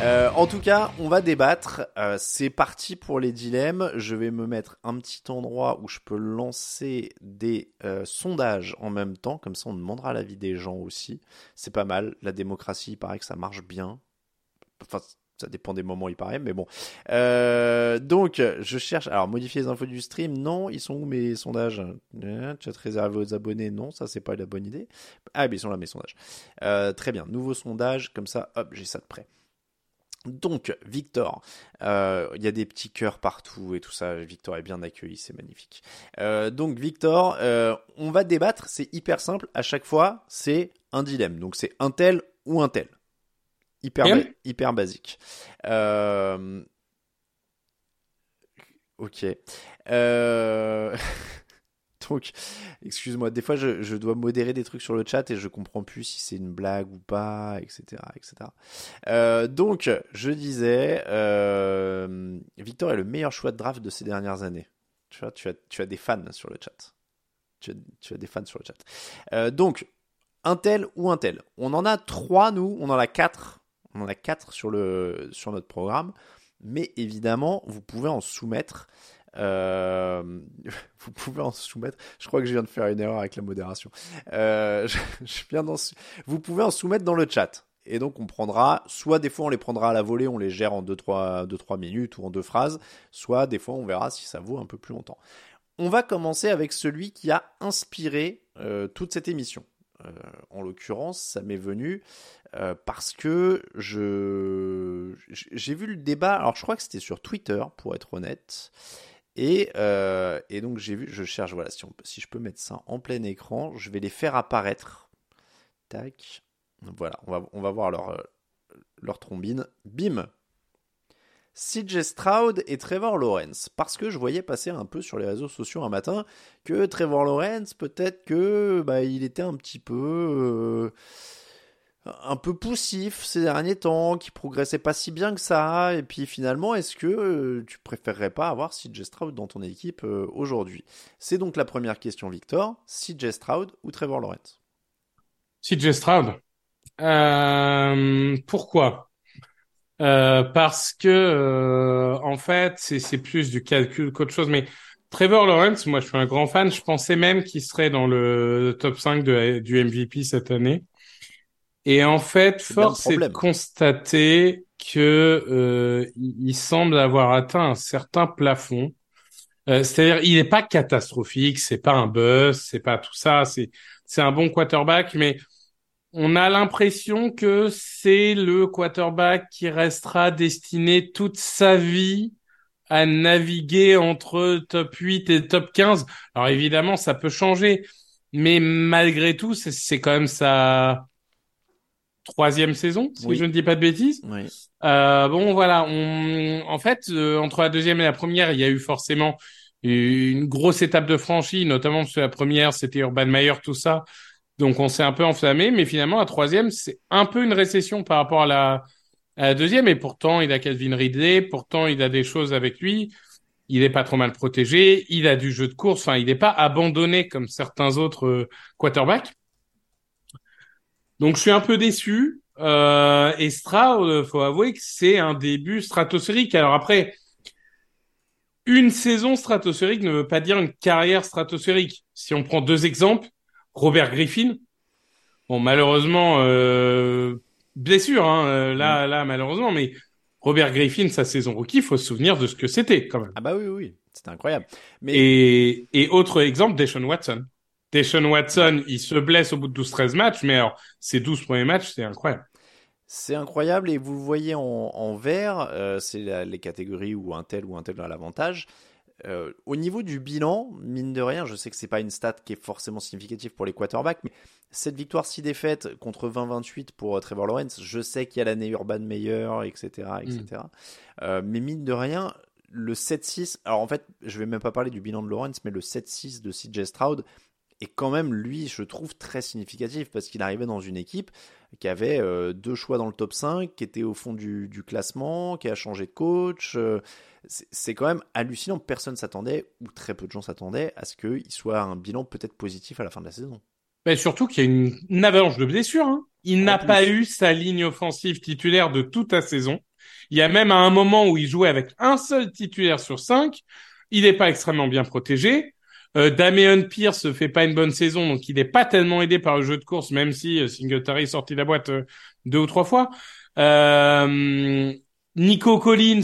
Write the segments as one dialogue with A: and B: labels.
A: Euh, en tout cas, on va débattre. Euh, c'est parti pour les dilemmes. Je vais me mettre un petit endroit où je peux lancer des euh, sondages en même temps. Comme ça, on demandera l'avis des gens aussi. C'est pas mal. La démocratie, il paraît que ça marche bien. Enfin, ça dépend des moments, il paraît, mais bon. donc, je cherche. Alors, modifier les infos du stream, non. Ils sont où mes sondages? Chat réservé aux abonnés, non. Ça, c'est pas la bonne idée. Ah, mais ils sont là, mes sondages. très bien. Nouveau sondage. Comme ça, hop, j'ai ça de près. Donc, Victor, euh, il y a des petits cœurs partout et tout ça. Victor est bien accueilli, c'est magnifique. Euh, donc, Victor, euh, on va débattre. C'est hyper simple. À chaque fois, c'est un dilemme. Donc, c'est un tel ou un tel. Hyper, hyper basique. Ok. Donc, excuse-moi, des fois je, dois modérer des trucs sur le chat et je comprends plus si c'est une blague ou pas, etc. etc. Euh, donc, je disais, euh, Victor est le meilleur choix de draft de ces dernières années. Tu vois, tu as, des fans sur le chat. Tu as, des fans sur le chat. Euh, donc, un tel ou un tel. On en a trois, nous, on en a quatre. On en a quatre sur, sur notre programme. Mais évidemment, vous pouvez en soumettre. Euh, vous pouvez en soumettre. Je crois que je viens de faire une erreur avec la modération. Euh, je, viens vous pouvez en soumettre dans le chat. Et donc on prendra, soit des fois on les prendra à la volée, on les gère en 2-3 minutes ou en deux phrases, soit des fois on verra si ça vaut un peu plus longtemps. On va commencer avec celui qui a inspiré euh, toute cette émission. en l'occurrence, ça m'est venu parce que je j'ai vu le débat. Alors je crois que c'était sur Twitter, pour être honnête. Euh, et, donc j'ai vu, je cherche, voilà, si, je peux mettre ça en plein écran, je vais les faire apparaître. Tac. Voilà, on va, voir leur, euh, leur trombine. Bim CJ Stroud et Trevor Lawrence. Parce que je voyais passer un peu sur les réseaux sociaux un matin que Trevor Lawrence, peut-être que bah, il était un petit peu. Euh, un peu poussif ces derniers temps, qui progressait pas si bien que ça. Et puis finalement, est-ce que euh, tu préférerais pas avoir CJ Stroud dans ton équipe euh, aujourd'hui? C'est donc la première question, Victor. CJ Stroud ou Trevor Lawrence?
B: CJ Stroud. Euh, pourquoi? Parce que en fait, c'est plus du calcul qu'autre chose. Mais Trevor Lawrence, moi, je suis un grand fan. Je pensais même qu'il serait dans le top 5 de, du MVP cette année. Et en fait, force est de constater que euh, il semble avoir atteint un certain plafond. Euh, C'est-à-dire, il n'est pas catastrophique, c'est pas un buzz, c'est pas tout ça, c'est c'est un bon quarterback, mais on a l'impression que c'est le quarterback qui restera destiné toute sa vie à naviguer entre top 8 et top 15. Alors évidemment, ça peut changer, mais malgré tout, c'est quand même ça troisième saison, si je ne dis pas de bêtises. Oui. Euh, bon, voilà, on, en fait, euh, entre la deuxième et la première, il y a eu forcément une grosse étape de franchie, notamment parce que la première, c'était Urban Meyer, tout ça. Donc, on s'est un peu enflammé, mais finalement, la troisième, c'est un peu une récession par rapport à la, à la deuxième. Et pourtant, il a Calvin Ridley, pourtant, il a des choses avec lui. il est pas trop mal protégé, il a du jeu de course, enfin, il n'est pas abandonné comme certains autres euh, quarterbacks. Donc, je suis un peu déçu. Euh, et Stroud, faut avouer que c'est un début stratosphérique. Alors après, une saison stratosphérique ne veut pas dire une carrière stratosphérique. Si on prend deux exemples, Robert Griffin, bon malheureusement euh, blessure, hein, euh, là là malheureusement, mais Robert Griffin, sa saison rookie, faut se souvenir de ce que c'était quand même.
A: Ah bah oui, oui, c'était incroyable.
B: Mais... Et, et autre exemple, Deshaun Watson. Deshaun Watson, il se blesse au bout de 12-13 matchs, mais alors, ces 12 premiers matchs, c'est incroyable.
A: C'est incroyable et vous le voyez en, en vert, euh, c'est les catégories où un tel ou un tel a l'avantage. Euh, au niveau du bilan, mine de rien, je sais que c'est pas une stat qui est forcément significative pour les quarterbacks, mais cette victoire 6 défaites contre 20-28 pour euh, Trevor Lawrence, je sais qu'il y a l'année Urban meilleure, etc. etc. Mm. Mais mine de rien, le 7-6, alors en fait, je vais même pas parler du bilan de Lawrence, mais le 7-6 de CJ Stroud est quand même, lui, je trouve très significatif parce qu'il arrivait dans une équipe qui avait euh, deux choix dans le top 5, qui était au fond du, du classement, qui a changé de coach. Euh, c'est quand même hallucinant. Personne s'attendait, ou très peu de gens s'attendaient, à ce qu'il soit un bilan peut-être positif à la fin de la saison.
B: Mais surtout qu'il y a une, une, avalanche de blessures. Hein. Il n'a pas eu sa ligne offensive titulaire de toute la saison. Il y a même à un moment où il jouait avec un seul titulaire sur cinq. Il n'est pas extrêmement bien protégé. Euh, Damien Pierce fait pas une bonne saison, donc il n'est pas tellement aidé par le jeu de course, même si euh, Singletary est sorti de la boîte euh, deux ou trois fois. Euh, Nico Collins,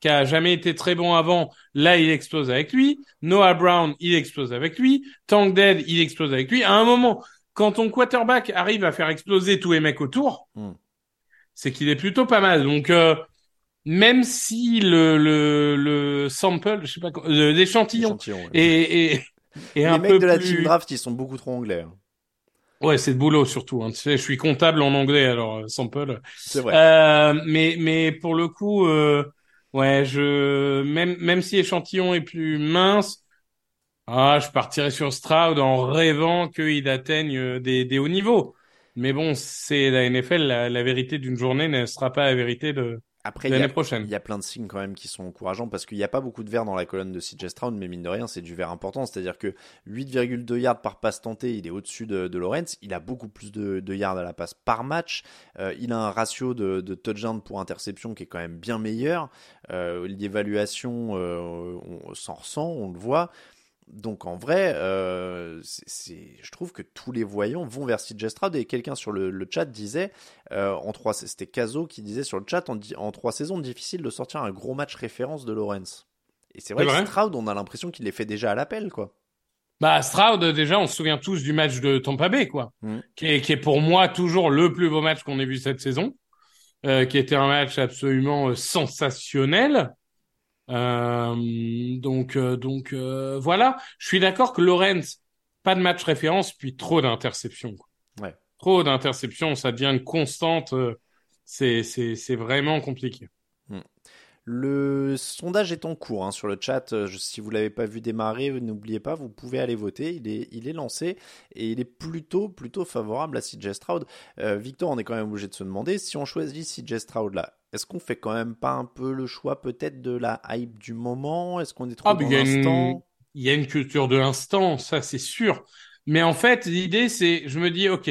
B: qui a jamais été très bon avant, là il explose avec lui. Noah Brown, il explose avec lui. Tank Dead, il explose avec lui. À un moment, quand ton quarterback arrive à faire exploser tous les mecs autour, hmm. c'est qu'il est plutôt pas mal. Donc euh, même si le, le, le sample, je sais pas, l'échantillon et, et, et
A: un Les mecs de la team draft, ils sont beaucoup trop anglais. Hein.
B: Ouais, c'est de boulot surtout. Hein. Tu sais, je suis comptable en anglais, alors euh, sample.
A: C'est vrai.
B: Euh, mais mais pour le coup, euh, ouais, je même même si l'échantillon est plus mince, ah, je partirais sur Stroud en rêvant qu'il atteigne euh, des, des hauts niveaux. Mais bon, c'est la NFL. La, la vérité d'une journée ne sera pas la vérité de
A: après, prochaine. Il y a plein de signes quand même qui sont encourageants parce qu'il n'y a pas beaucoup de verre dans la colonne de CJ Stroud, mais mine de rien, c'est du verre important. C'est-à-dire que 8,2 yards par passe tentée, il est au-dessus de, de Lawrence. Il a beaucoup plus de, de yards à la passe par match. Euh, il a un ratio de, de touchdown pour interception qui est quand même bien meilleur. Euh, L'évaluation, euh, on s'en ressent, on le voit. Donc en vrai, euh, c'est, je trouve que tous les voyants vont vers CJ Stroud et quelqu'un sur le, chat disait euh, en trois, c'était Caso qui disait sur le chat en, en, trois saisons difficile de sortir un gros match référence de Lawrence. Et c'est vrai, que Stroud, on a l'impression qu'il les fait déjà à l'appel quoi.
B: Bah Stroud déjà, on se souvient tous du match de Tampa Bay quoi, mm. qui, est, qui, est, pour moi toujours le plus beau match qu'on ait vu cette saison, euh, qui était un match absolument sensationnel. Euh, donc, euh, donc euh, voilà. Je suis d'accord que Lorenz, pas de match référence, puis trop d'interceptions.
A: Ouais.
B: Trop d'interceptions, ça devient une constante. c'est, c'est, c'est vraiment compliqué.
A: Le sondage est en cours hein, sur le chat. Si vous l'avez pas vu démarrer, n'oubliez pas, vous pouvez aller voter. Il est, il est lancé et il est plutôt, plutôt favorable à CJ Stroud. Victor, on est quand même obligé de se demander si on choisit CJ Stroud là est-ce qu'on fait quand même pas un peu le choix peut-être de la hype du moment? Est-ce qu'on est trop ah, dans l'instant?
B: Il y a une culture de l'instant, ça c'est sûr. Mais en fait, l'idée c'est, je me dis, ok,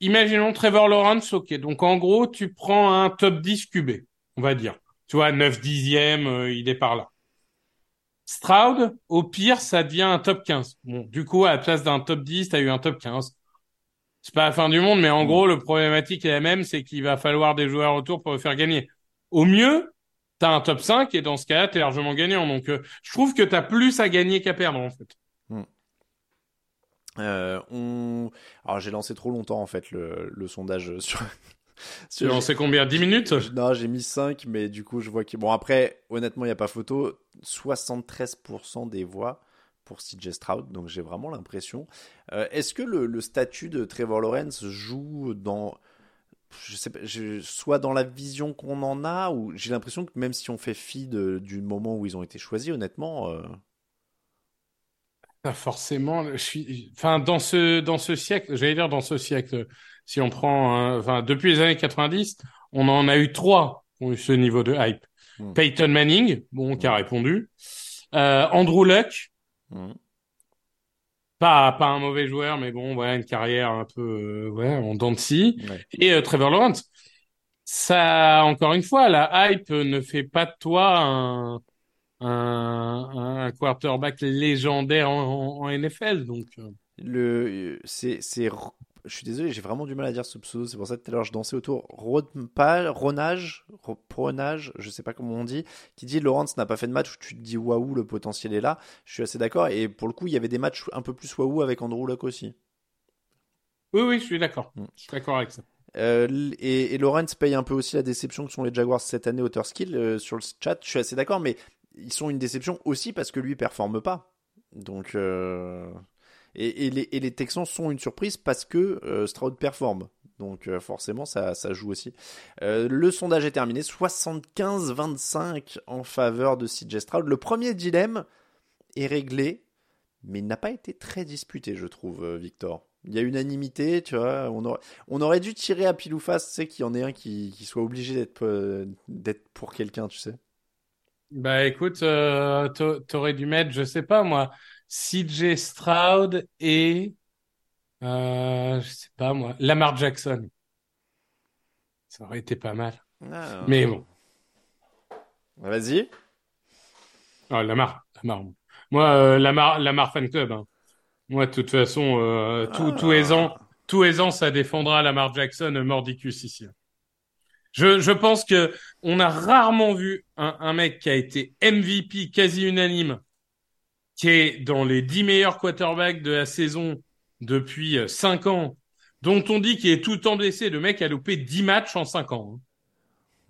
B: imaginons Trevor Lawrence, ok, donc en gros, tu prends un top 10 QB, on va dire. Tu vois, 9 dixième, euh, il est par là. Stroud, au pire, ça devient un top 15. Bon, du coup, à la place d'un top 10, tu as eu un top 15 c'est pas la fin du monde, mais en mm. gros, le problématique est la même, c'est qu'il va falloir des joueurs autour pour le faire gagner. Au mieux, t'as un top 5 et dans ce cas-là, t'es largement gagnant. Donc, euh, je trouve que t'as plus à gagner qu'à perdre, en fait.
A: Mm. Euh, on... Alors, j'ai lancé trop longtemps, en fait, le, le sondage sur...
B: Tu lancé combien? 10 minutes?
A: Non, j'ai mis 5, mais du coup, je vois que... Bon, après, honnêtement, il n'y a pas photo. 73% des voix pour CJ Stroud, donc j'ai vraiment l'impression. Euh, est-ce que le, statut de Trevor Lawrence joue dans, je sais pas, soit dans la vision qu'on en a, ou j'ai l'impression que même si on fait fi du moment où ils ont été choisis, honnêtement. Euh...
B: Forcément. Je suis, enfin, dans ce dans ce siècle, j'allais dire dans ce siècle, si on prend, enfin, depuis les années 90, on en a eu trois qui ont eu ce niveau de hype. Hmm. Peyton Manning, bon, qui a répondu. Euh, Andrew Luck. Hmm. Pas, pas un mauvais joueur, mais bon, voilà, une carrière un peu, euh, ouais, en dents de scie. Et euh, Trevor Lawrence. Ça, encore une fois, la hype ne fait pas de toi un, un, un quarterback légendaire en, en, NFL, donc.
A: Le, c'est je suis désolé, j'ai vraiment du mal à dire ce pseudo, c'est pour ça que tout à l'heure je dansais autour. Ronage, Ronage, Pronage, je sais pas comment on dit, qui dit Lawrence n'a pas fait de match où tu te dis waouh, le potentiel est là. Je suis assez d'accord, et pour le coup, il y avait des matchs un peu plus waouh avec Andrew Luck aussi.
B: Oui, oui, je suis d'accord. Mm. Je suis d'accord avec ça.
A: Euh, et, et, Lawrence paye un peu aussi la déception que sont les Jaguars cette année au Skill euh, sur le chat. Je suis assez d'accord, mais ils sont une déception aussi parce que lui performe pas. Donc, euh, et, les, Texans sont une surprise parce que euh, Stroud performe. Donc euh, forcément, ça, joue aussi. Euh, le sondage est terminé. 75-25 en faveur de CJ Stroud. Le premier dilemme est réglé, mais il n'a pas été très disputé, je trouve, Victor. Il y a unanimité, tu vois. On aurait, dû tirer à pile ou face, tu sais, qu'il y en ait un qui, soit obligé d'être, d'être pour quelqu'un, tu sais.
B: Bah écoute, t'aurais dû mettre, je sais pas moi, CJ Stroud et euh, je sais pas moi, Lamar Jackson. Ça aurait été pas mal. Ah. Mais bon.
A: Vas-y.
B: Ah, Lamar, Lamar. Moi, euh, Lamar, Lamar fan club. Hein. Moi, de toute façon, euh, tous les ans, tous les ans, ça défendra Lamar Jackson mordicus ici. Je, je pense que on a rarement vu un, un mec qui a été MVP quasi unanime qui est dans les dix meilleurs quarterbacks de la saison depuis euh, cinq ans, dont on dit qu'il est tout le temps blessé. Le mec a loupé 10 matchs en cinq ans.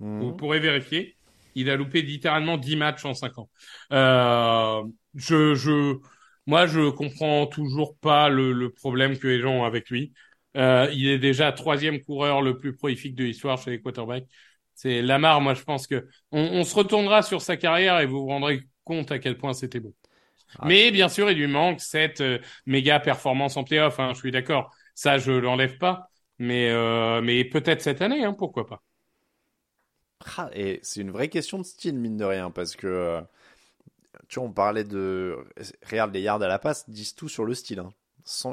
B: Hein. Mmh. Vous pourrez vérifier. Il a loupé littéralement 10 matchs en cinq ans. Euh, je, je, moi, je comprends toujours pas le, le, problème que les gens ont avec lui. Euh, il est déjà troisième coureur le plus prolifique de l'histoire chez les quarterbacks. C'est Lamar. Moi, je pense que on, on, se retournera sur sa carrière et vous vous rendrez compte à quel point c'était bon. Mais bien sûr, il lui manque cette euh, méga performance en playoff. Hein, je suis d'accord. Ça, je l'enlève pas. Mais, euh, mais peut-être cette année, hein, pourquoi pas.
A: Ah, et c'est une vraie question de style, mine de rien, parce que euh, tu vois, on parlait de. Regarde, les yards à la passe disent tout sur le style. Hein.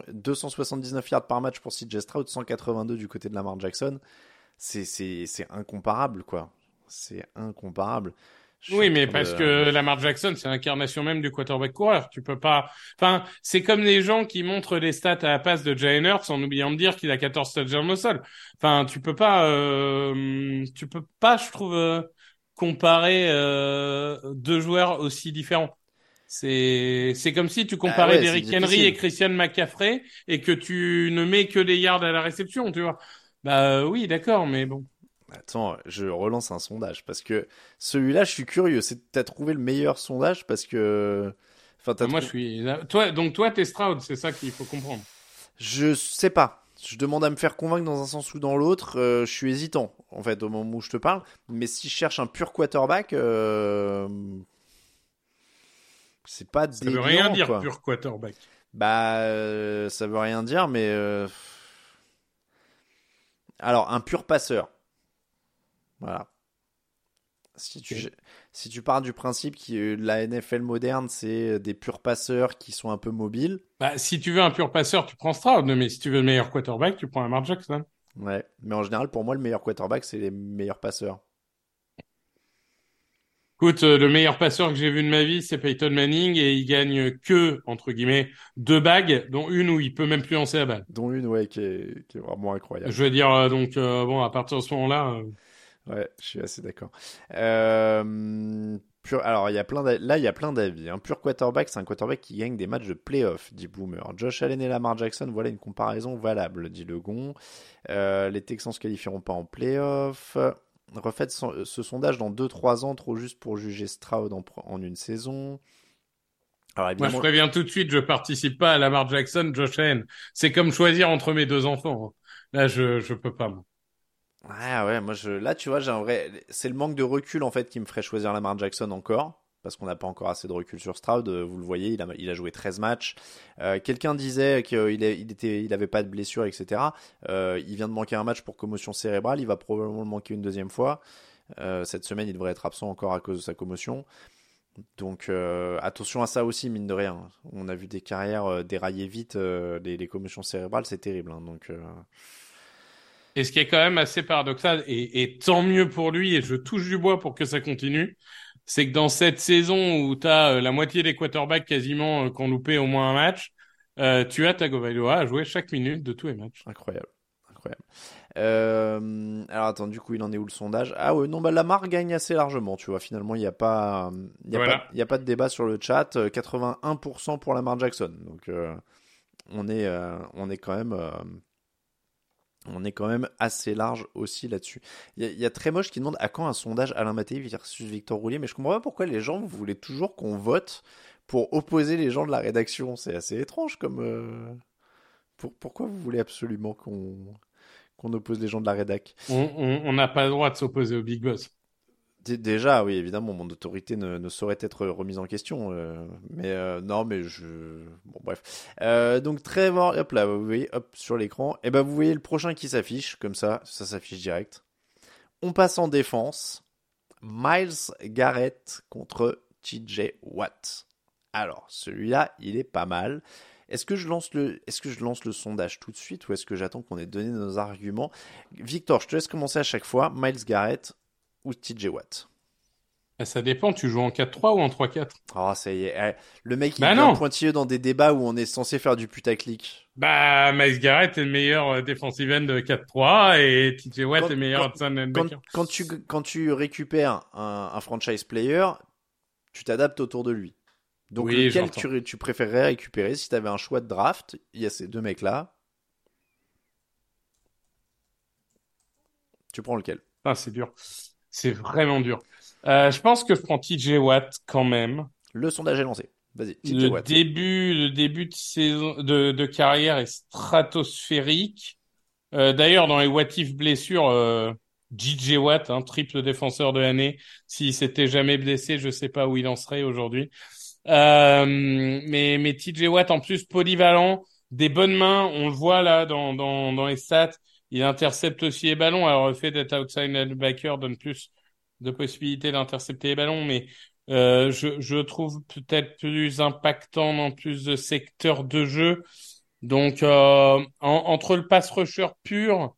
A: 279 yards par match pour CJ Stroud, 182 du côté de Lamar Jackson. C'est incomparable, quoi. C'est incomparable.
B: Oui, mais parce que Lamar Jackson, c'est l'incarnation même du quarterback coureur. Tu peux pas. Enfin, c'est comme les gens qui montrent les stats à la passe de Jalen Hurts en oubliant de dire qu'il a 14 touchdowns au sol. Enfin, tu peux pas. Euh... Tu peux pas, je trouve, euh, comparer euh, deux joueurs aussi différents. C'est c'est comme si tu comparais ah Derrick Henry et Christian McCaffrey et que tu ne mets que des yards à la réception, tu vois. Bah oui, d'accord, mais bon.
A: Attends, je relance un sondage parce que celui-là, je suis curieux. C'est t'as trouvé le meilleur sondage? Parce que.
B: Enfin, moi, je suis. Toi, donc toi, t'es Stroud, c'est ça qu'il faut comprendre.
A: Je sais pas. Je demande à me faire convaincre dans un sens ou dans l'autre. Euh, je suis hésitant, en fait, au moment où je te parle. Mais si je cherche un pur quarterback, euh... c'est pas.
B: Ça veut rien dire, pur quarterback.
A: Bah, euh, ça veut rien dire, mais. Euh, alors, un pur passeur. Voilà. Si tu, si tu pars du principe que la NFL moderne, c'est des purs passeurs qui sont un peu mobiles.
B: Bah, si tu veux un pur passeur, tu prends Stroud, mais si tu veux le meilleur quarterback, tu prends Lamar Jackson.
A: Ouais, mais en général, pour moi, le meilleur quarterback, c'est les meilleurs passeurs.
B: Écoute, euh, le meilleur passeur que j'ai vu de ma vie, c'est Peyton Manning et il gagne que, entre guillemets, deux bagues, dont une où il peut même plus lancer la balle.
A: Dont une, ouais, qui est, qui est vraiment incroyable.
B: Je veux dire, euh, donc, euh, bon, à partir de ce moment-là.
A: Ouais, je suis assez d'accord. Euh, alors, il y a plein là, il y a plein d'avis. Un hein. pur quarterback, c'est un quarterback qui gagne des matchs de playoff, dit Boomer. Josh Allen et Lamar Jackson, voilà une comparaison valable, dit Legon. Euh, les Texans se qualifieront pas en playoff. Refaites ce sondage dans 2-3 ans, trop juste pour juger Stroud en, une saison.
B: Alors, Moi, je préviens tout de suite, je participe pas à Lamar Jackson, Josh Allen. C'est comme choisir entre mes deux enfants. Là, je, je peux pas, moi.
A: Ouais, ouais, moi là tu vois, c'est le manque de recul en fait qui me ferait choisir Lamar Jackson encore, parce qu'on n'a pas encore assez de recul sur Stroud. Euh, vous le voyez, il a, joué 13 matchs. Euh, Quelqu'un disait qu'il il était, il avait pas de blessure, etc. Euh, il vient de manquer un match pour commotion cérébrale, il va probablement le manquer une deuxième fois. cette semaine, il devrait être absent encore à cause de sa commotion. Donc attention à ça aussi, mine de rien. On a vu des carrières dérailler vite, les, les, commotions cérébrales, c'est terrible. Hein, donc
B: et ce qui est quand même assez paradoxal, et, et, tant mieux pour lui, et je touche du bois pour que ça continue, c'est que dans cette saison où tu as euh, la moitié des quarterbacks quasiment euh, qui ont loupé au moins un match, euh, tu as Tagovailoa à jouer chaque minute de tous les matchs.
A: Incroyable. Incroyable. Euh, alors attends, du coup, il en est où le sondage? Ah ouais, non, bah Lamar gagne assez largement, tu vois. Finalement, il n'y a pas, il y a pas, il y a pas de débat sur le chat. 81% pour Lamar Jackson. Donc, on est, on est quand même on est quand même assez large aussi là-dessus. Il y, a très moche qui demande à quand un sondage Alain Mattei versus Victor Roulier, mais je comprends pas pourquoi les gens voulez toujours qu'on vote pour opposer les gens de la rédaction. C'est assez étrange comme. Euh, pourquoi vous voulez absolument qu'on qu'on oppose les gens de la rédac?
B: On n'a pas le droit de s'opposer au Big Boss.
A: Déjà, oui, évidemment, mon autorité ne, saurait être remise en question. Euh, mais euh, non, mais je. Bon, bref. Euh, donc, Trevor, hop là, vous voyez, hop, sur l'écran. Et eh ben, vous voyez le prochain qui s'affiche, comme ça, ça s'affiche direct. On passe en défense. Miles Garrett contre TJ Watt. Alors, celui-là, il est pas mal. Est-ce que je lance le, est-ce que je lance le sondage tout de suite ou est-ce que j'attends qu'on ait donné nos arguments? Victor, je te laisse commencer à chaque fois. Miles Garrett, ou TJ Watt
B: ah, ça dépend, tu joues en 4-3 ou en 3-4
A: Oh, ça y est. Eh, le mec, il bah est pointilleux dans des débats où on est censé faire du putaclic.
B: Bah, Miles Garrett est le meilleur euh, defensive end de 4-3 et TJ Watt est le meilleur
A: quand, quand, tu, quand tu récupères un, franchise player, tu t'adaptes autour de lui. Donc, lequel tu, tu préférerais récupérer si tu avais un choix de draft? Il y a ces deux mecs-là. Tu prends lequel?
B: Ah, c'est dur. C'est vraiment dur. Euh, je pense que je prends TJ Watt quand même.
A: Le sondage est lancé. Vas-y,
B: le Début, le début de saison de, de carrière est stratosphérique. Euh, D'ailleurs, dans les what if blessures, euh, Watt, un triple défenseur de l'année, s'il s'était jamais blessé, je sais pas où il en serait aujourd'hui. Euh, mais mais TJ Watt en plus polyvalent, des bonnes mains, on le voit là dans dans dans les stats. Il intercepte aussi les ballons. Alors, le fait d'être outside linebacker donne plus de possibilités d'intercepter les ballons, mais euh, je, trouve peut-être plus impactant dans plus de secteurs de jeu. Donc, euh, entre le pass rusher pur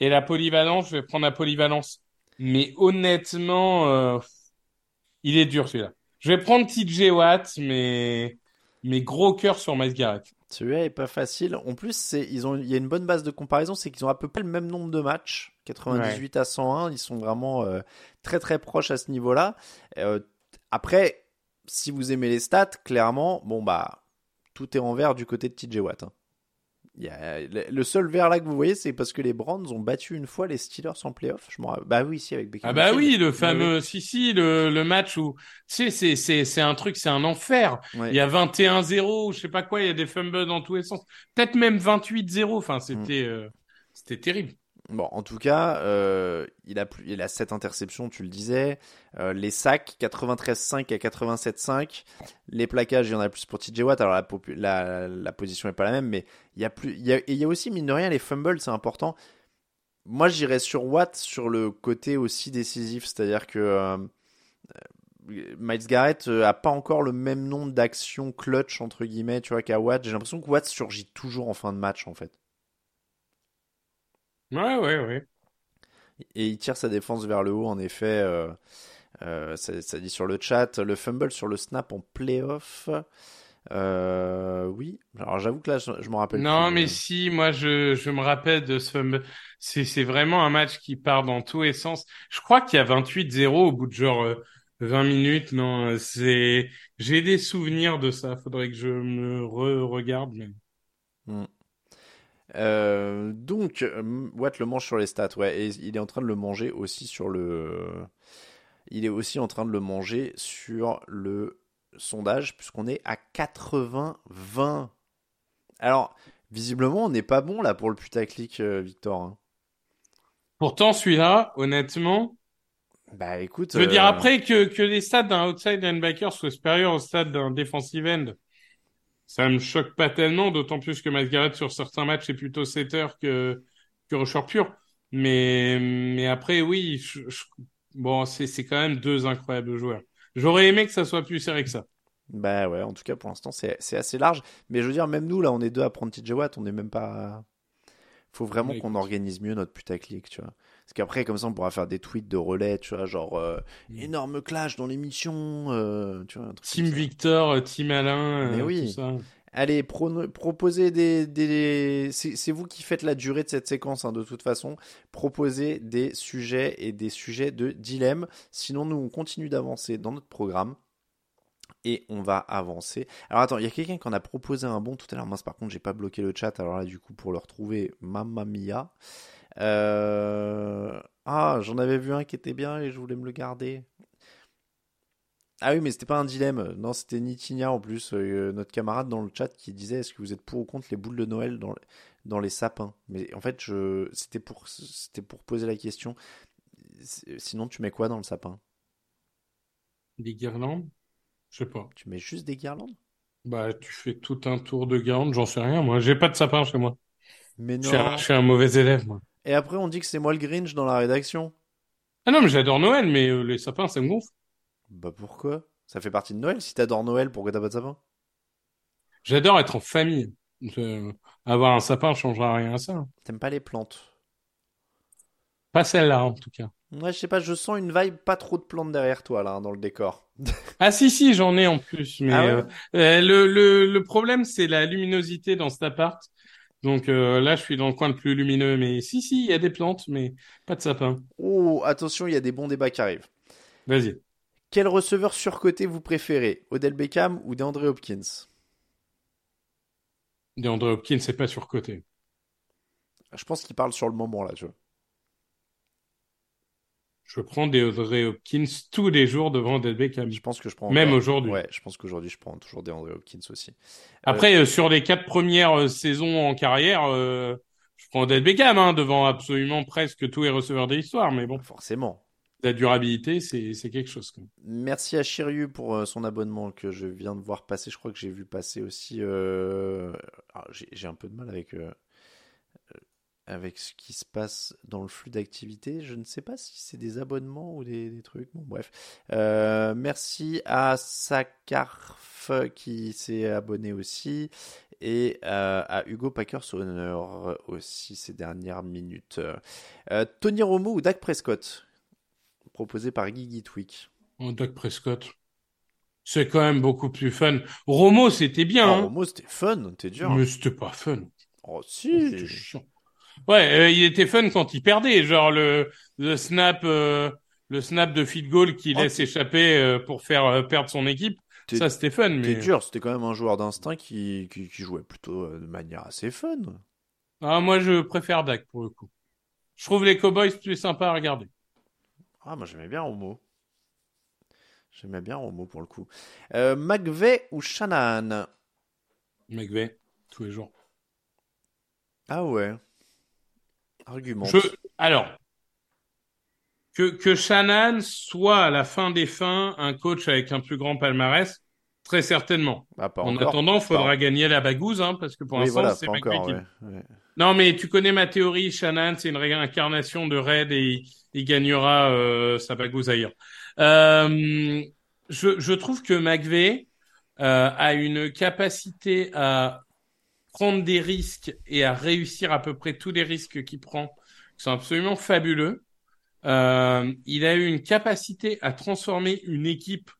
B: et la polyvalence, je vais prendre la polyvalence. Mais honnêtement, euh, il est dur celui-là. Je vais prendre TJ Watt, mais, mais gros cœur sur Miles.
A: Celui-là pas facile. En plus, ils ont, il y a une bonne base de comparaison, c'est qu'ils ont à peu près le même nombre de matchs, 98 à 101. Ils sont vraiment euh, très très proches à ce niveau-là. Euh, après, si vous aimez les stats, clairement, bah, tout est en vert du côté de TJ Watt. Hein le seul vert là que vous voyez, c'est parce que les Browns ont battu une fois les Steelers en playoff. Je Bah oui, si avec Beckham.
B: Ah bah oui, le fameux, si si, le, le match où, tu sais, c'est c'est c'est un truc, c'est un enfer. Il y a 21-0, je sais pas quoi, il y a des fumbles dans tous les sens. Peut-être même 28-0. Enfin, c'était mm. euh, c'était terrible.
A: Bon, en tout cas, euh, il, a plus, il a 7 interceptions, tu le disais. Euh, les sacs, 93-5 à 87-5. Les plaquages, il y en a plus pour TJ Watt. Alors la, position n'est pas la même, mais il y a plus. Il y a, aussi, mine de rien, les fumbles, c'est important. Moi, j'irais sur Watt sur le côté aussi décisif. C'est-à-dire que euh, Miles Garrett a pas encore le même nombre d'actions clutch, entre guillemets, tu vois, qu'à Watt. J'ai l'impression que Watt surgit toujours en fin de match, en fait.
B: Ouais, ouais, ouais.
A: Et il tire sa défense vers le haut, en effet. Euh, euh, ça, dit sur le chat. Le fumble sur le snap en playoff. Euh, oui. Alors j'avoue que là, je, me rappelle.
B: Non, mais si, moi, je, je me rappelle de ce fumble. C'est, vraiment un match qui part dans tous les sens. Je crois qu'il y a 28-0 au bout de genre 20 minutes. Non, c'est. J'ai des souvenirs de ça. Faudrait que je me re-regarde. Mais...
A: Hmm. Euh, donc, Watt le mange sur les stats, ouais, et il est en train de le manger aussi sur le. Il est aussi en train de le manger sur le sondage, puisqu'on est à 80-20. Alors, visiblement, on n'est pas bon là pour le putaclic, euh, Victor. Hein.
B: Pourtant, celui-là, honnêtement.
A: Bah écoute.
B: Je veux dire, euh, après que, que les stats d'un outside linebacker soient supérieurs aux stats d'un defensive end, ça me choque pas tellement, d'autant plus que Miles sur certains matchs est plutôt setter que que rusher pur. Mais mais après oui, bon, c'est quand même deux incroyables joueurs. J'aurais aimé que ça soit plus serré que ça.
A: Bah ouais, en tout cas pour l'instant c'est c'est assez large. Mais je veux dire, même nous là, on est deux à prendre TJ Watt, on n'est même pas. Faut vraiment
B: Ouais,
A: qu'on organise mieux notre putaclic, tu vois. Parce qu'après, comme ça, on pourra faire des tweets de relais, tu vois, genre euh,
B: Mm.
A: énorme clash dans l'émission, euh, tu vois. un truc
B: Team. Victor, euh, Team Alain,
A: Mais
B: euh,
A: oui.
B: tout ça.
A: Allez, proposez des. des... C'est c'est vous qui faites la durée de cette séquence, hein, de toute façon. Proposez des sujets et des sujets de dilemme. Sinon, nous, on continue d'avancer dans notre programme. Et on va avancer. Alors attends, il y a quelqu'un qui en a proposé un bon tout à l'heure. Mince, par contre, j'ai pas bloqué le chat. Alors là, du coup, pour le retrouver, mamma mia. Euh, Ah, j'en avais vu un qui était bien et je voulais me le garder. Ah oui, mais c'était pas un dilemme. Non, c'était Nitinia en plus, euh, notre camarade dans le chat qui disait est-ce que vous êtes pour ou contre les boules de Noël dans, dans les sapins? Mais en fait, je... c'était pour... c'était pour poser la question. Sinon, tu mets quoi dans le sapin?
B: Des guirlandes? Je sais pas.
A: Tu mets juste des guirlandes?
B: Bah, tu fais tout un tour de guirlande, j'en sais rien, moi. J'ai pas de sapin chez moi.
A: Mais
B: Je suis un,
A: non.
B: je suis un mauvais élève, moi.
A: Et après, on dit que c'est moi le Grinch dans la rédaction.
B: Ah non, mais j'adore Noël, mais euh, les sapins, ça me gonfle.
A: Bah pourquoi? Ça fait partie de Noël. Si t'adores Noël, pourquoi t'as pas de sapin?
B: J'adore être en famille. Avoir un sapin changera rien à ça.
A: T'aimes pas les plantes?
B: Pas celle-là, en tout cas.
A: Ouais, je sais pas, je sens une vibe pas trop de plantes derrière toi, là, hein, dans le décor.
B: Ah si, si, j'en ai en plus, mais
A: Ah ouais?
B: euh, euh, le, le, le problème, c'est la luminosité dans cet appart. Donc euh, là, je suis dans le coin le plus lumineux, mais si, si, il y a des plantes, mais pas de sapin.
A: Oh, attention, il y a des bons débats qui arrivent.
B: Vas-y.
A: Quel receveur surcoté vous préférez Odell Beckham ou DeAndre Hopkins?
B: DeAndre Hopkins, c'est pas surcoté.
A: Je pense qu'il parle sur le moment, là, tu vois.
B: Je prends DeAndre Hopkins tous les jours devant Odell Beckham.
A: Je pense que je prends
B: Même
A: encore-
B: aujourd'hui.
A: Ouais, je pense qu'aujourd'hui, je prends toujours DeAndre Hopkins aussi.
B: Après, euh, sur les quatre premières euh, saisons en carrière, euh, je prends Odell Beckham hein, devant absolument presque tous les receveurs de l'histoire. Mais bon,
A: Forcément.
B: la durabilité, c'est quelque chose. Quoi.
A: Merci à Shiryu pour euh, son abonnement que je viens de voir passer. Je crois que j'ai vu passer aussi. euh, ah, j'ai un peu de mal avec, euh, euh, avec ce qui se passe dans le flux d'activité. Je ne sais pas si c'est des abonnements ou des, des trucs. Bon, bref. Euh, merci à Sakarf qui s'est abonné aussi. Et euh, à Hugo Packers Honor aussi ces dernières minutes. Euh, Tony Romo ou Dak Prescott? Proposé par Guigui Tweak.
B: Oh, Dak Prescott. C'est quand même beaucoup plus fun. Romo, c'était bien,
A: Oh,
B: hein,
A: Romo, c'était fun, t'es dur.
B: mais c'était pas fun.
A: Oh,
B: Oh,
A: si.
B: c'était chiant. Ouais, euh, il était fun quand il perdait, genre le, le snap, euh, le snap de field goal qu'il
A: Oh,
B: laisse échapper euh, pour faire perdre son équipe. Ça, c'était fun, mais
A: dur, c'était quand même un joueur d'instinct qui, qui, qui jouait plutôt de manière assez fun.
B: ah, moi, je préfère Dak pour le coup. Je trouve les Cowboys plus sympas à regarder.
A: Ah, moi j'aimais bien Romo. J'aimais bien Romo pour le coup. McVeigh ou Shanahan?
B: McVay, tous les jours.
A: Ah ouais. Argument.
B: Je, alors, que, que Shannon soit à la fin des fins un coach avec un plus grand palmarès, très certainement.
A: Ah,
B: en
A: encore.
B: attendant, il faudra
A: Pas-
B: gagner la bagouze, hein, parce que pour
A: oui,
B: l'instant,
A: voilà,
B: c'est
A: encore. ouais, ouais.
B: Non, mais tu connais ma théorie, Shannon, c'est une réincarnation de Red et il, il gagnera euh, sa bagouze ailleurs. Euh, je, je trouve que McVeigh euh, a une capacité à prendre des risques et à réussir à peu près tous les risques qu'il prend, qui sont absolument fabuleux. Euh, il a eu une capacité à transformer une équipe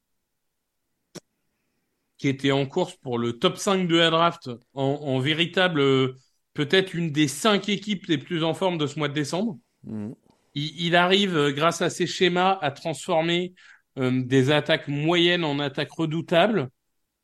B: qui était en course pour le top 5 de la draft en, en véritable, peut-être une des cinq équipes les plus en forme de ce mois de décembre. Il, il arrive, euh, grâce à ses schémas, à transformer euh, des attaques moyennes en attaques redoutables.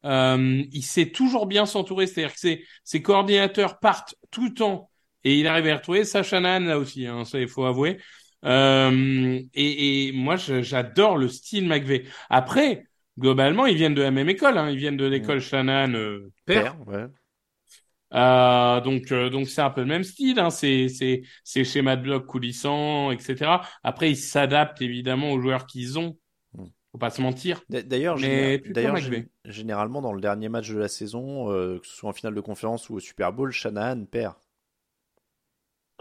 B: Euh, il sait toujours bien s'entourer, c'est-à-dire que ses, ses coordinateurs partent tout le temps et il arrive à retrouver. Ça, Shanahan, là aussi, hein, ça, il faut avouer. Euh, et, et moi, j'adore le style McVeigh. Après, globalement, ils viennent de la même école. Hein, ils viennent de l'école Shanahan euh, père.
A: Père, ouais.
B: Euh, donc, euh, donc c'est un peu le même style, hein, c'est, c'est, c'est schéma de bloc coulissant, etc. Après, ils s'adaptent évidemment aux joueurs qu'ils ont. Faut pas se mentir.
A: D'ailleurs, généralement dans le dernier match de la saison, euh, que ce soit en finale de conférence ou au Super Bowl, Shanahan perd.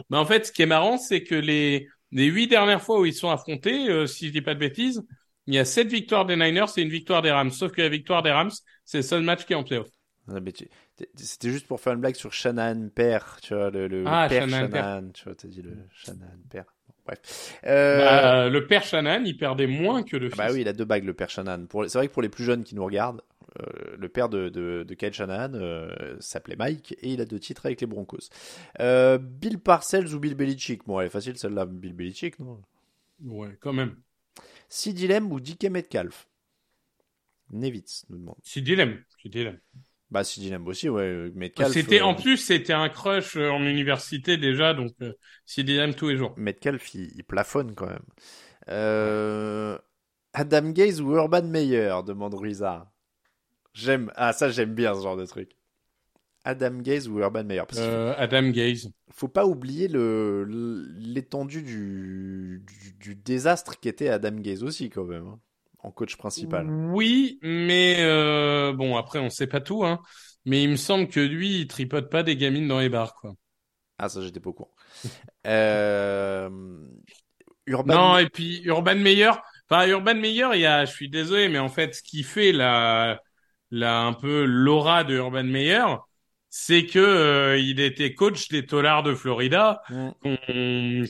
B: Mais en fait, ce qui est marrant, c'est que les, les huit dernières fois où ils sont affrontés, euh, si je dis pas de bêtises, il y a sept victoires des Niners et une victoire des Rams. Sauf que la victoire des Rams, c'est le seul match qui est en playoff.
A: Ah, C'était juste pour faire une blague sur Shanahan père, tu vois, le, le
B: Ah,
A: père
B: Shanahan
A: Shanahan, tu vois, t'as dit le Shanahan père. Bref. Euh,
B: Bah, le père Shannon, il perdait moins que le
A: ah
B: fils.
A: bah oui, il a deux bagues, le père Shanahan. Pour C'est vrai que pour les plus jeunes qui nous regardent, euh, le père de, de, de Kyle Shanahan euh, s'appelait Mike et il a deux titres avec les Broncos. Euh, Bill Parcells ou Bill Belichick? Bon, elle est facile celle-là, Bill Belichick, non?
B: Ouais, quand même.
A: Sid Dilem ou DK Metcalf? Nevitz nous demande.
B: C'est dilemme.
A: Bah, Sid Dilem aussi, ouais. Metcalf.
B: C'était
A: euh,
B: en plus, c'était un crush euh, en université déjà, donc euh, tous les jours.
A: Metcalf, il, il plafonne quand même. Euh, Adam Gaze ou Urban Meyer demande Ruiza. J'aime. Ah, ça, j'aime bien ce genre de truc. Adam Gaze ou Urban Meyer Parce
B: Euh, Adam Gaze.
A: faut pas oublier le l'étendue du, du, du désastre qu'était Adam Gaze aussi, quand même, hein, en coach principal.
B: Oui, mais euh, bon, après, on sait pas tout, hein. Mais il me semble que lui, il tripote pas des gamines dans les bars, quoi.
A: Ah, ça, j'étais pas au courant. Euh, Urban.
B: Non, et puis Urban Meyer, enfin Urban Meyer, il y a, je suis désolé, mais en fait, ce qui fait la, la un peu l'aura de Urban Meyer, c'est que euh, il était coach des Tolards de Florida,
A: Mm.
B: qu'on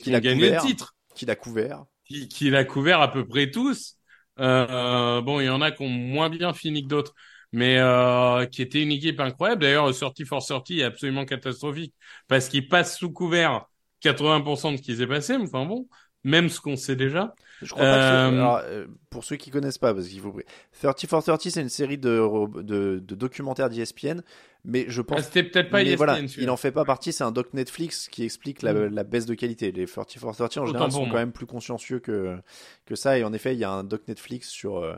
A: Qu'il
B: qui
A: a
B: a gagné
A: couvert.
B: le titre,
A: qu'il a couvert.
B: qui, qu'il a couvert à peu près tous. Euh, bon, il y en a qui ont moins bien fini que d'autres, mais euh, qui était une équipe incroyable. D'ailleurs, sortie for sortie est absolument catastrophique parce qu'ils passent sous couvert 80% de ce qui s'est passé. Mais enfin bon, même ce qu'on sait déjà.
A: Je crois pas que ce-
B: Euh,
A: alors, euh, pour ceux qui connaissent pas, parce qu'il faut. 30 for 30, c'est une série de, de, de documentaires d'ESPN, mais je pense.
B: Ah, c'était peut-être pas
A: mais
B: ESPN,
A: voilà, il en fait pas partie, c'est un doc Netflix qui explique la,
B: Mm.
A: la baisse de qualité. Les 30 for 30 en
B: Autant
A: général
B: pour
A: sont
B: moi.
A: quand même plus consciencieux que, que ça, et en effet, il y a un doc Netflix sur, euh,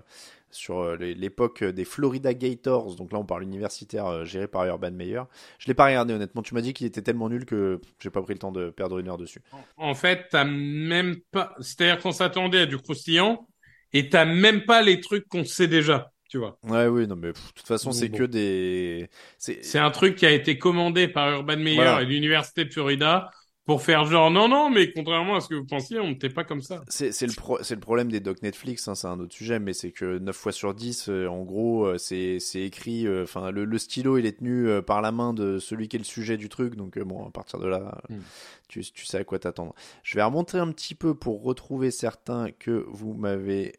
A: sur euh, l'époque des Florida Gators, donc là on parle universitaire euh, géré par Urban Meyer. Je l'ai pas regardé honnêtement, tu m'as dit qu'il était tellement nul que j'ai pas pris le temps de perdre une heure dessus.
B: En fait, t'as même pas, c'est-à-dire qu'on s'attendait à du croustillant et t'as même pas les trucs qu'on sait déjà, tu vois.
A: Ouais, oui, non, mais de toute façon, c'est
B: bon.
A: que des. C'est
B: C'est un truc qui a été commandé par Urban Meyer
A: Voilà.
B: et l'université de Florida pour faire genre non non mais contrairement à ce que vous pensiez on n'était pas comme ça.
A: C'est le, pro- le problème des docs Netflix, hein, c'est un autre sujet, mais c'est que 9 fois sur 10, euh, en gros, euh, c'est écrit, euh, enfin, le, le stylo, il est tenu par la main de celui qui est le sujet du truc, donc bon, à partir de là, euh,
B: Mm.
A: tu, tu sais à quoi t'attendre. Je vais remonter un petit peu pour retrouver certains que vous m'avez...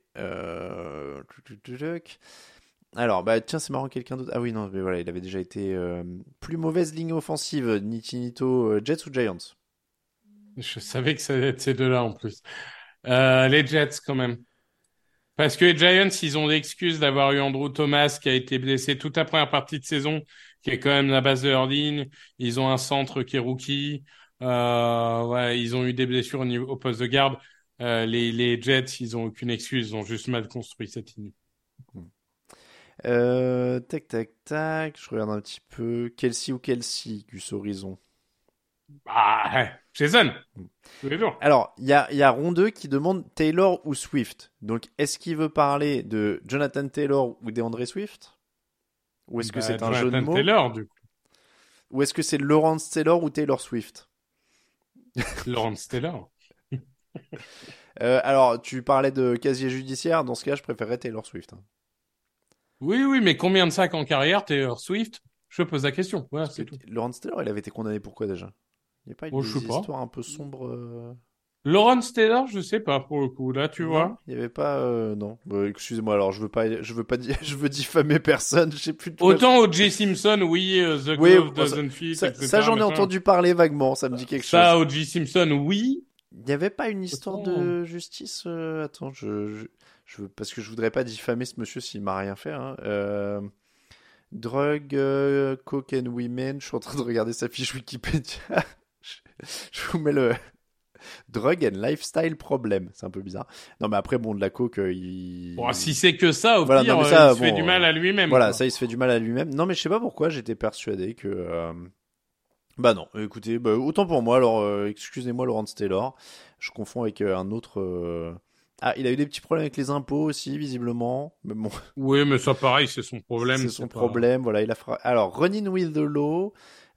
A: Alors, bah tiens, c'est marrant, quelqu'un d'autre. Ah oui, non, mais voilà, il avait déjà été... Plus mauvaise ligne offensive, Niti Nito, euh, Jets ou Giants?
B: Je savais que ça allait être ces deux-là en plus. Euh, les Jets quand même. Parce que les Giants, ils ont l'excuse d'avoir eu Andrew Thomas qui a été blessé toute la première partie de saison, qui est quand même la base de leur ligne. Ils ont un centre qui est rookie. Euh, ils ont eu des blessures au, poste de garde. Euh, les, Jets, ils ont aucune excuse, ils ont juste mal construit cette ligne.
A: Tac, tac, tac. Je regarde un petit peu. Kelsey ou Kelsey, Gus Horizon?
B: Ah, ouais, Jason, tous les jours.
A: Alors, il y a, il y a Rondeux qui demande Taylor ou Swift. Donc, est-ce qu'il veut parler de Jonathan Taylor ou DeAndre Swift? Ou est-ce que
B: Bah,
A: c'est un jeu de mots?
B: Taylor, du coup.
A: Ou est-ce que c'est Lawrence Taylor ou Taylor Swift?
B: Lawrence Taylor.
A: Euh, Alors, tu parlais de casier judiciaire. Dans ce cas, je préférerais Taylor Swift. hein.
B: Oui, oui, mais combien de sacs en carrière, Taylor Swift? Je pose la question. C'est tout.
A: Lawrence Taylor, il avait été condamné pour quoi déjà? Il n'y a pas eu
B: Oh, je
A: des
B: sais pas.
A: histoires un peu sombres euh,
B: Lawrence Taylor, je sais pas pour le coup. Là, tu
A: non
B: vois.
A: Il n'y avait pas. euh, non. Bah, Excusez-moi, alors je veux pas, je veux pas dire, je veux diffamer personne. Je sais plus. de
B: Autant O.J. Simpson, oui, euh, The
A: Oui,
B: Glove
A: bon, ça-
B: doesn't fit,
A: Ça, ça, j'en ai entendu parler vaguement. Ça me dit quelque
B: Ça,
A: chose.
B: O.J. Simpson, oui.
A: Il n'y avait pas une histoire
B: Autant-
A: de justice euh, Attends, je, je, parce que je voudrais pas diffamer ce monsieur s'il m'a rien fait. Hein. Euh, drug, coke and women. Je suis en train de regarder sa fiche Wikipédia. je, vous mets le drug and lifestyle problem. C'est un peu bizarre. Non, mais après, bon, de la coke, euh, il.
B: Bon, si c'est que ça, au
A: Voilà,
B: pire,
A: non,
B: euh,
A: ça,
B: il se fait du mal à lui-même.
A: Voilà,
B: quoi.
A: ça, il se fait du mal à lui-même. Non, mais je sais pas pourquoi, j'étais persuadé que. euh, Bah non, écoutez, bah, autant pour moi, alors euh, excusez-moi Laurence Taylor, je confonds avec euh, un autre, euh, Ah, il a eu des petits problèmes avec les impôts aussi, visiblement. Mais bon,
B: Oui, mais ça, pareil, c'est son problème.
A: c'est son
B: pas-
A: problème. Voilà, il a fra- Alors, Running with the Law.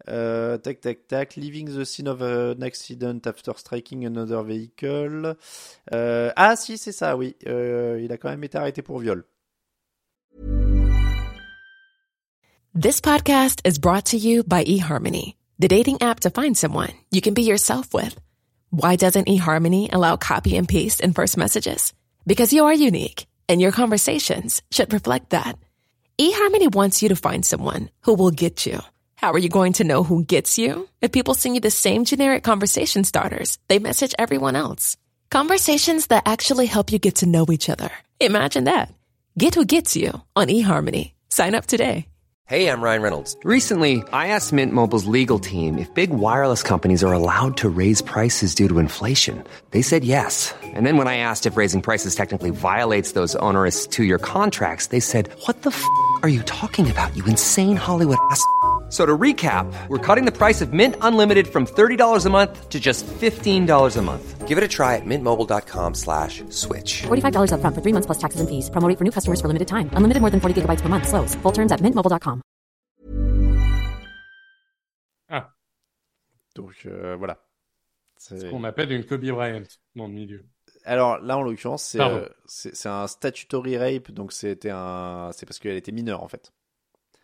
A: Euh, tac, tac, tac. Leaving the scene of an accident after striking another vehicle. Euh, ah, si, c'est ça, oui. Euh, il a quand même été arrêté pour viol.
C: This podcast is brought to you by eHarmony, the dating app to find someone you can be yourself with. Why doesn't eHarmony allow copy and paste in first messages? Because you are unique, and your conversations should reflect that. eHarmony wants you to find someone who will get you. How are you going to know who gets you? If people send you the same generic conversation starters, they message everyone else. Conversations that actually help you get to know each other. Imagine that. Get who gets you on eHarmony. Sign up today.
D: Hey, I'm Ryan Reynolds. Recently, I asked Mint Mobile's legal team if big wireless companies are allowed to raise prices due to inflation. They said yes. And then when I asked if raising prices technically violates those onerous two year contracts, they said, What the f are you talking about, you insane Hollywood ass? So to recap, we're cutting the price of Mint Unlimited from $30 a month to just $15 a month. Give it a try at mintmobile.com slash switch.
E: $45 upfront for three months plus taxes and fees. Promo rate for new customers for limited time. Unlimited more than 40 gigabytes per month. Slows. Full terms at mintmobile.com.
A: Donc, euh, voilà. C'est-
B: Ce qu'on appelle une Kobe Bryant dans le milieu.
A: Alors là, en l'occurrence, c'est euh, c'est c'est un statutory rape, donc c'était un, c'est parce qu'elle était mineure en fait.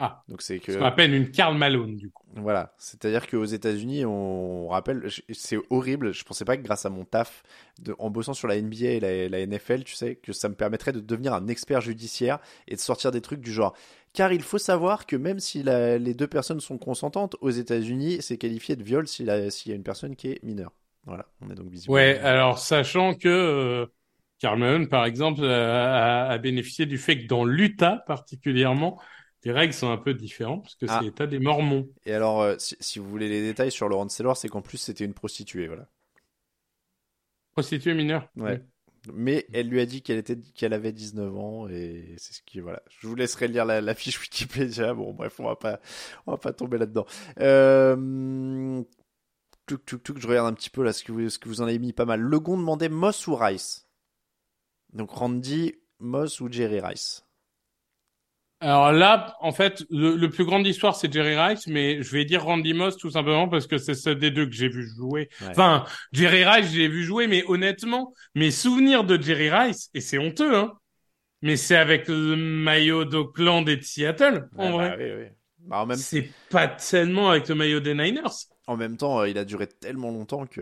B: Ah.
A: Donc c'est que
B: Ce qu'on appelle une Karl Malone, du coup.
A: voilà, c'est-à-dire qu'aux États-Unis, on rappelle, c'est horrible. Je pensais pas que grâce à mon taf, de, en bossant sur la NBA et la, la NFL, tu sais, que ça me permettrait de devenir un expert judiciaire et de sortir des trucs du genre. Car il faut savoir que même si la- les deux personnes sont consentantes, aux États-Unis, c'est qualifié de viol s'il y a une personne qui est mineure. Voilà, on est donc visiblement.
B: Ouais, alors sachant que euh, Malone, par exemple, a, a- a bénéficié du fait que dans l'Utah particulièrement, les règles sont un peu différentes parce que
A: Ah.
B: c'est l'État des Mormons.
A: Et alors, euh, si, si vous voulez les détails sur Laurent Saylor, c'est qu'en plus c'était une prostituée, voilà.
B: Prostituée mineure.
A: Ouais. Mais elle lui a dit qu'elle était, qu'elle avait 19 ans et c'est ce qui, voilà. Je vous laisserai lire la, la fiche Wikipédia. Bon, bref, on va pas, on va pas tomber là-dedans. Euh... Je regarde un petit peu là ce que vous, ce que vous en avez mis pas mal. Legon demandait Moss ou Rice? Donc Randy, Moss ou Jerry Rice?
B: Alors là, en fait, le, le plus grand d'histoire, c'est Jerry Rice, mais je vais dire Randy Moss tout simplement parce que c'est ce des deux que j'ai vu jouer.
A: Ouais.
B: Enfin, Jerry Rice, j'ai vu jouer, mais honnêtement, mes souvenirs de Jerry Rice, et c'est honteux, hein, mais c'est avec le maillot d'Oakland et de Seattle, en
A: Ouais,
B: vrai.
A: bah oui, oui. Bah, en même
B: C'est pas tellement avec le maillot des Niners.
A: En même temps, euh, il a duré tellement longtemps que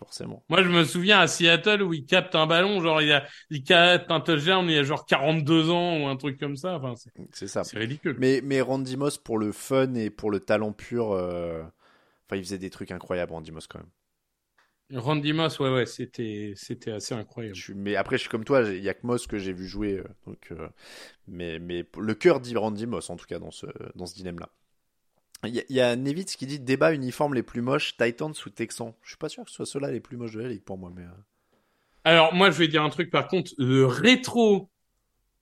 A: forcément.
B: Moi, je me souviens à Seattle où il capte un ballon, genre il a, il capte un touchdown, il a genre 42 ans ou un truc comme ça. Enfin, c'est,
A: ça.
B: c'est ridicule.
A: Mais, mais Randy Moss, pour le fun et pour le talent pur, euh, enfin, il faisait des trucs incroyables, Randy Moss, quand même.
B: Randy Moss, ouais, ouais, c'était, c'était assez incroyable.
A: Je mais après, je suis comme toi, il y a que Moss que j'ai vu jouer. euh, donc, euh, mais, mais le cœur dit Randy Moss, en tout cas, dans ce, dans ce dilemme-là. Il y, a- Nevitz qui dit débat uniforme les plus moches, Titans ou Texans. Je suis pas sûr que ce soit ceux-là les plus moches de la ligue pour moi, mais. euh,
B: Alors, moi, je vais dire un truc, par contre, le rétro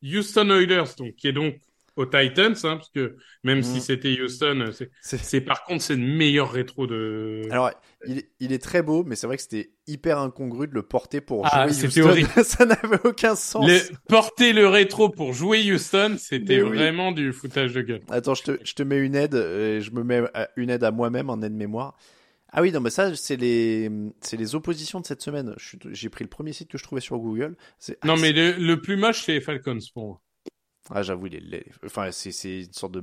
B: Houston Oilers, donc, qui est donc aux Titans, hein, parce que même
A: Mhm.
B: si c'était Houston, c'est,
A: c'est-
B: par contre, c'est le meilleur rétro de...
A: Alors, il, est- il est très beau, mais c'est vrai que c'était hyper incongru de le porter pour
B: Ah,
A: jouer Houston.
B: horrible.
A: Ça n'avait aucun sens.
B: Le- porter le rétro pour jouer Houston, c'était
A: oui.
B: vraiment du foutage de gueule.
A: Attends, je te, je te mets une aide, euh, je me mets une aide à moi-même, un aide-mémoire. Ah oui, non, mais ça, c'est les, c'est les oppositions de cette semaine. J'ai pris le premier site que je trouvais sur Google.
B: Non, mais le, le plus moche, c'est les Falcons pour moi.
A: Ah, j'avoue, laid. Enfin, c'est, c'est une sorte de.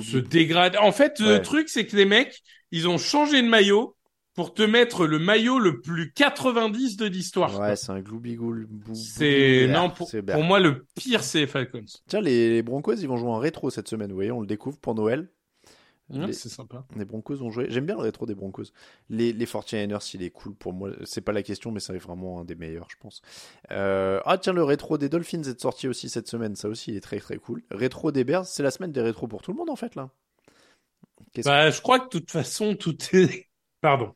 B: Se dégrade. En fait, le truc, c'est que les mecs, ils ont changé de maillot pour te mettre le maillot le plus 90 de l'histoire.
A: Ouais, c'est un gloubi-goul.
B: C'est non pour, pour moi le pire c'est les Falcons.
A: Tiens, les, les Broncos, ils vont jouer en rétro cette semaine. Vous voyez, on le découvre pour Noël.
B: Ouais,
A: Les-
B: C'est sympa.
A: Les Broncos ont joué. J'aime bien le rétro des Broncos. Les, les 49ers, il est cool pour moi. C'est pas la question, mais c'est vraiment un des meilleurs, je pense. Euh, Ah, tiens, le rétro des Dolphins est sorti aussi cette semaine. Ça aussi, il est très très cool. Rétro des Bears, c'est la semaine des rétros pour tout le monde, en fait, là.
B: Bah, je crois que de toute façon toutes les pardon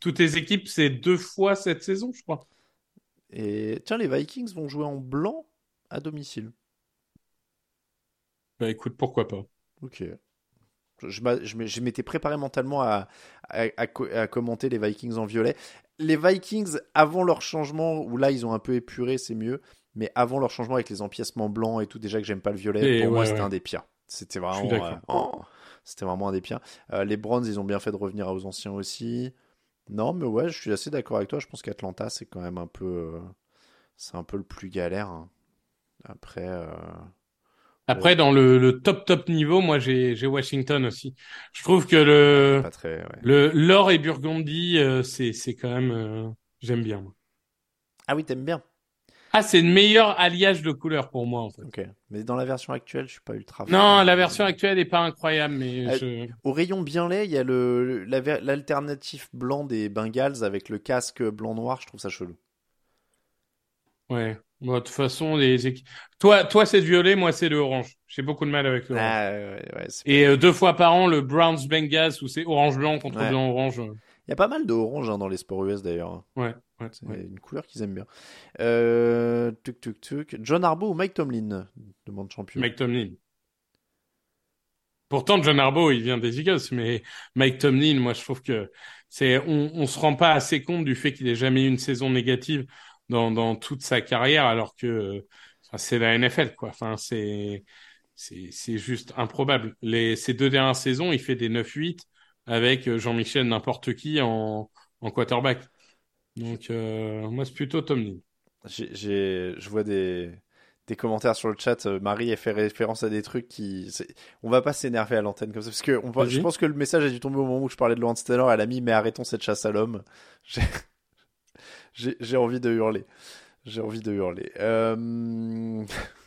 B: toutes les équipes c'est deux fois cette saison, je crois.
A: Et tiens, les Vikings vont jouer en blanc à domicile.
B: Bah écoute pourquoi pas.
A: Ok. Je, m'étais préparé mentalement à, à, à co- à commenter les Vikings en violet. les Vikings, avant leur changement, où là ils ont un peu épuré, c'est mieux. Mais avant leur changement avec les empiècements blancs et tout, déjà que j'aime pas le violet,
B: Et
A: pour moi c'était
B: ouais.
A: un des pires. C'était vraiment. euh, oh, c'était vraiment un des pires. Euh, les Browns, ils ont bien fait de revenir aux anciens aussi. Non, mais ouais, je suis assez d'accord avec toi. Je pense qu'Atlanta, c'est quand même un peu. euh, c'est un peu le plus galère. hein. Après.
B: Après, dans le, le top top niveau, moi j'ai Washington aussi. Je trouve que le
A: pas très. ouais.
B: le l'or et Burgundy, euh, c'est c'est quand même euh, j'aime bien. moi.
A: Ah oui, t'aimes bien.
B: Ah, c'est le meilleur alliage de couleurs pour moi en fait.
A: Ok. Mais dans la version actuelle, je suis pas ultra.
B: Non,
A: fan.
B: la version actuelle est pas incroyable, mais
A: Euh,
B: je...
A: Au rayon bien laid, il y a le la ver- l'alternatif blanc des Bengals avec le casque blanc-noir. Je trouve ça chelou.
B: Ouais. Bon, de toute façon, les. Toi, toi c'est le violet, moi c'est le orange. J'ai beaucoup de mal avec le.
A: Ah, ouais, ouais,
B: Et euh, deux fois par an, le Browns Bengals où c'est orange blanc contre
A: Ouais.
B: blanc orange.
A: Il y a pas mal de orange hein, dans les sports US d'ailleurs.
B: Ouais,
A: C'est une couleur qu'ils aiment bien. Euh, tuc, tuc, tuc. John Harbaugh ou Mike Tomlin Demande champion.
B: Mike Tomlin. Pourtant, John Harbaugh, il vient des Eagles, mais Mike Tomlin, moi, je trouve que c'est, on, on se rend pas assez compte du fait qu'il ait jamais eu une saison négative dans, dans toute sa carrière, alors que enfin, c'est la NFL, quoi. Enfin, c'est, c'est, c'est juste improbable. Les, ces deux dernières saisons, il fait des 9-8 avec euh, Jean-Michel n'importe qui en, en quarterback. Donc, euh, moi, c'est plutôt.
A: J'ai, j'ai- je vois des, des commentaires sur le chat. euh, Marie elle fait référence à des trucs qui. On va pas s'énerver à l'antenne comme ça. Parce que on je pense que le message a dû tomber au moment où je parlais de Lawrence Taylor. Elle a mis Mais arrêtons cette chasse à l'homme. J'ai, envie de hurler. J'ai envie de hurler. Euh,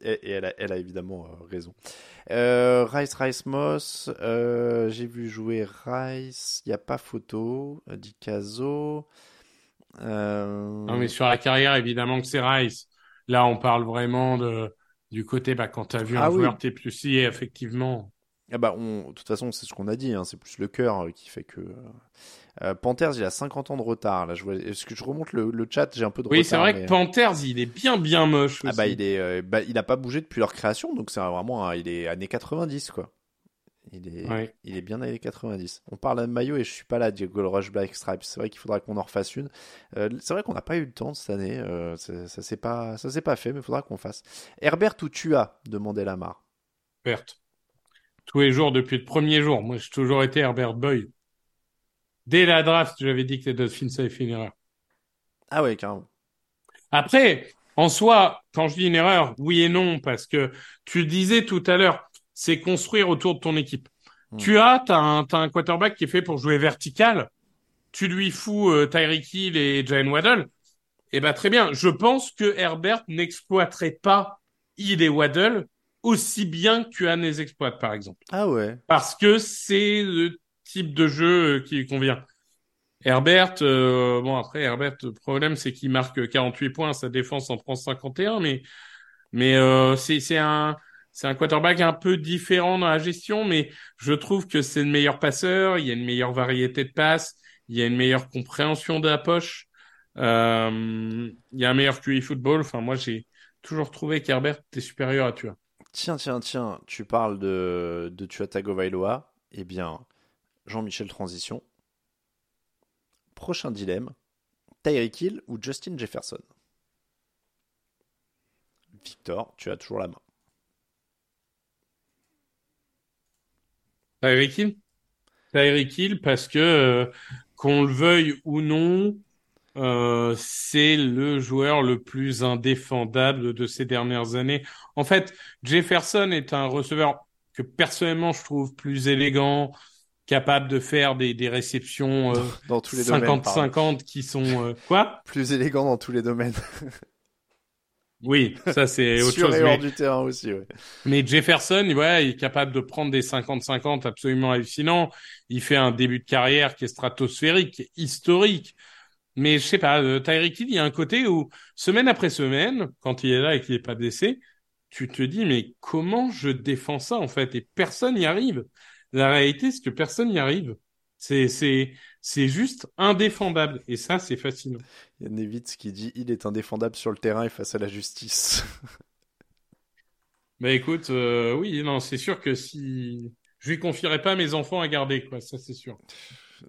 A: Et, et elle, a, elle a évidemment euh, raison. Euh, Rice Rice Moss, euh, j'ai vu jouer Rice, il n'y a pas photo. Dicaso. Euh...
B: Non, mais sur la carrière, évidemment que c'est Rice. Là, on parle vraiment de, du côté, bah, quand tu as vu
A: Ah
B: un
A: oui.
B: joueur T plus I, effectivement.
A: Ah bah, on, de toute façon, c'est ce qu'on a dit, hein, c'est plus le cœur euh, qui fait que. Euh, Panthers, il a 50 ans de retard. Là, je vois... Est-ce que je remonte le, le chat J'ai un peu de
B: Oui,
A: retard.
B: c'est vrai
A: mais-
B: que Panthers, il est bien, bien moche.
A: Ah
B: aussi.
A: bah, il est, euh, bah, il a pas bougé depuis leur création, donc c'est vraiment, il est années 90 quoi. Il est,
B: Ouais.
A: il est bien années 90. On parle de maillot et je suis pas là, Diego Rush Black Stripes. C'est vrai qu'il faudra qu'on en refasse une. Euh, c'est vrai qu'on n'a pas eu le temps cette année. Euh, c'est- ça s'est pas, ça s'est pas fait, mais il faudra qu'on fasse. Herbert ou Tua demandait Lamar.
B: Herbert. Tous les jours, depuis le premier jour. Moi, j'ai toujours été Herbert Boy. Dès la draft, j'avais dit que les Dolphins avaient fait une erreur.
A: Ah ouais, carrément.
B: Après, en soi, quand je dis une erreur, oui et non, parce que tu le disais tout à l'heure, c'est construire autour de ton équipe.
A: Hmm.
B: Tu as, t'as un, un quarterback qui est fait pour jouer vertical. Tu lui fous euh, Tyreek Hill et Jalen Waddle. Eh ben, très bien. Je pense que Herbert n'exploiterait pas Hill et Waddle aussi bien que Tuan les exploite, par exemple
A: Ah ouais.
B: parce que c'est le type de jeu euh, qui lui convient. Herbert, euh, bon après Herbert, le problème c'est qu'il marque 48 points, sa défense en prend 51, mais mais euh, c'est c'est un c'est un quarterback un peu différent dans la gestion, mais je trouve que c'est le meilleur passeur, il y a une meilleure variété de passes, il y a une meilleure compréhension de la poche, euh, il y a un meilleur QI football. Enfin moi j'ai toujours trouvé qu'Herbert était supérieur à Tua.
A: Tiens, tiens, tiens, tu parles de, de. Eh bien, Jean-Michel Transition. Prochain dilemme. Tyreek Hill ou Justin Jefferson? Victor, tu as toujours la main.
B: Tyreek Hill? Tyreek Hill parce que euh, qu'on le veuille ou non, euh, c'est le joueur le plus indéfendable de ces dernières années. En fait, Jefferson est un receveur que personnellement je trouve plus élégant, capable de faire des, des réceptions euh,
A: Dans tous les domaines. pardon.
B: 50-50 qui sont euh, quoi?
A: Plus élégant dans tous les domaines.
B: Oui, ça c'est autre
A: Sur
B: chose.
A: et
B: mais-
A: du terrain aussi, ouais.
B: Mais Jefferson, ouais, il est capable de prendre des 50-50 absolument hallucinants. Il fait un début de carrière qui est stratosphérique, historique. Mais je sais pas, euh, Tyreek Hill, il y a un côté où, semaine après semaine, quand il est là et qu'il est pas blessé, tu te dis, mais comment je défends ça, en fait? Et personne n'y arrive. La réalité, c'est que personne n'y arrive. C'est, c'est, c'est juste indéfendable. Et ça, c'est fascinant.
A: Il y a Nevitz qui dit il est indéfendable sur le terrain et face à la justice.
B: Bah écoute, euh, oui, non, c'est sûr que si je lui confierais pas mes enfants à garder, quoi, ça c'est sûr.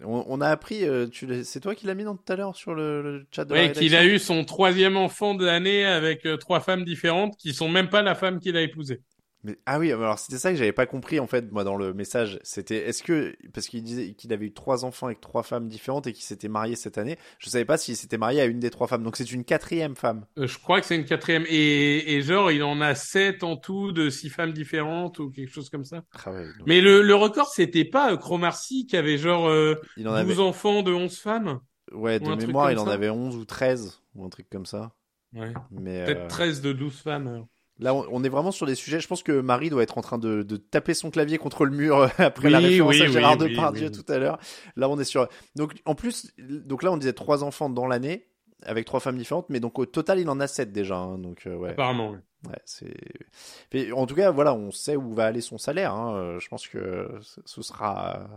A: On, on a appris, euh, tu c'est toi qui l'as mis dans tout à l'heure sur le, le chat de la
B: Oui, qu'il a eu son troisième enfant de l'année avec euh, trois femmes différentes qui sont même pas la femme qu'il a épousée.
A: Mais, ah oui, alors c'était ça que j'avais pas compris en fait moi dans le message. C'était est-ce que parce qu'il disait qu'il avait eu trois enfants avec trois femmes différentes et qu'il s'était marié cette année, je savais pas s'il s'était marié à une des trois femmes. Donc c'est une quatrième femme.
B: Euh, je crois que c'est une quatrième. Et, et genre, il en a sept en tout de six femmes différentes ou quelque chose comme ça.
A: Ah ouais, donc,
B: Mais le, le record, c'était pas euh, Cromarty qui avait genre euh,
A: il en
B: 12
A: avait
B: enfants de 11 femmes?
A: ouais
B: ou
A: de mémoire, il en avait 11 ou 13 ou un truc comme ça.
B: Ouais. Peut-être
A: euh,
B: 13 de 12 femmes. alors.
A: Là on, est vraiment sur des sujets. Je pense que Marie doit être en train de, de taper son clavier contre le mur euh, après la référence
B: oui,
A: à Gérard
B: oui,
A: Depardieu tout à l'heure. Là on est sur donc en plus donc là on disait trois enfants dans l'année avec trois femmes différentes, mais donc au total il en a sept déjà. hein, donc euh, ouais.
B: Apparemment. ouais.
A: Ouais, c'est. En tout cas, voilà, on sait où va aller son salaire. hein. Euh, Je pense que ce sera.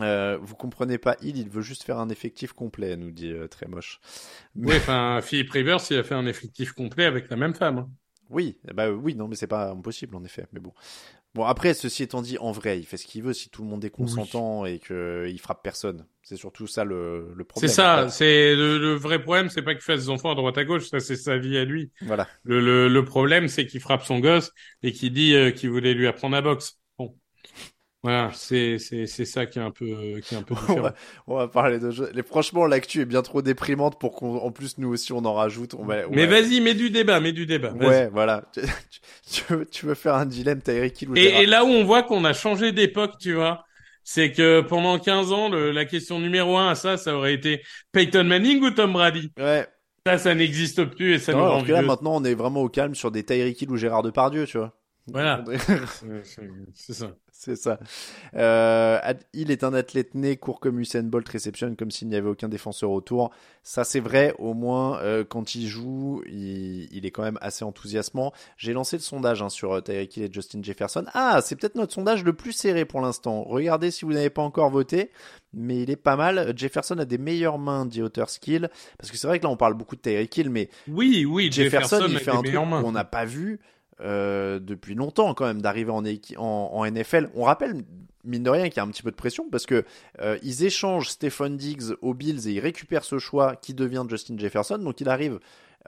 A: Euh, vous comprenez pas, il, il veut juste faire un effectif complet, nous dit euh, très moche.
B: Oui, enfin, Philippe Rivers, il a fait un effectif complet avec la même femme. hein.
A: Oui, bah oui, non, mais c'est pas impossible en effet. Mais bon, bon après, ceci étant dit, en vrai, il fait ce qu'il veut si tout le monde est consentant et que il frappe personne. C'est surtout ça le, le
B: C'est
A: problème.
B: ça.
A: Après,
B: C'est le, le vrai problème, c'est pas qu'il fasse des enfants à droite à gauche. Ça, c'est sa vie à lui.
A: Voilà.
B: Le, le, le problème, c'est qu'il frappe son gosse et qu'il dit euh, qu'il voulait lui apprendre à boxe. Voilà, c'est c'est c'est ça qui est un peu qui est un peu
A: On va, on va parler de jeux. Les- Franchement, l'actu est bien trop déprimante pour qu'en plus nous aussi on en rajoute. On va, on
B: Mais
A: va-
B: vas-y, mets du débat, mets du débat.
A: Ouais, voilà. Tu, veux, tu veux faire un dilemme, Eric Hill ou
B: Et, et là où on voit qu'on a changé d'époque, tu vois, c'est que pendant 15 ans, le- la question numéro un à ça, ça aurait été Peyton Manning ou Tom Brady?
A: Ouais.
B: Ça, ça n'existe plus et ça
A: Non,
B: nous rend
A: là, maintenant, on est vraiment au calme sur des Tyreek Hill ou Gérard Depardieu, tu vois.
B: Voilà. C'est- ça.
A: C'est ça. Euh, il est un athlète né, court comme Usain Bolt, réceptionne comme s'il n'y avait aucun défenseur autour. Ça, c'est vrai. Au moins, euh, quand il joue, il, il est quand même assez enthousiasmant. J'ai lancé le sondage hein, sur euh, Tyreek Hill et Justin Jefferson. Ah, c'est peut-être notre sondage le plus serré pour l'instant. Regardez si vous n'avez pas encore voté, mais il est pas mal. Jefferson a des meilleures mains, dit Auteur Skill. Parce que c'est vrai que là, on parle beaucoup de Tyreek Hill, mais
B: Oui, oui,
A: Jefferson, il
B: a
A: fait un truc qu'on n'a pas vu euh, depuis longtemps quand même d'arriver en, NFL. On rappelle mine de rien qu'il y a un petit peu de pression parce que euh, ils échangent Stephen Diggs aux Bills et ils récupèrent ce choix qui devient Justin Jefferson. Donc il arrive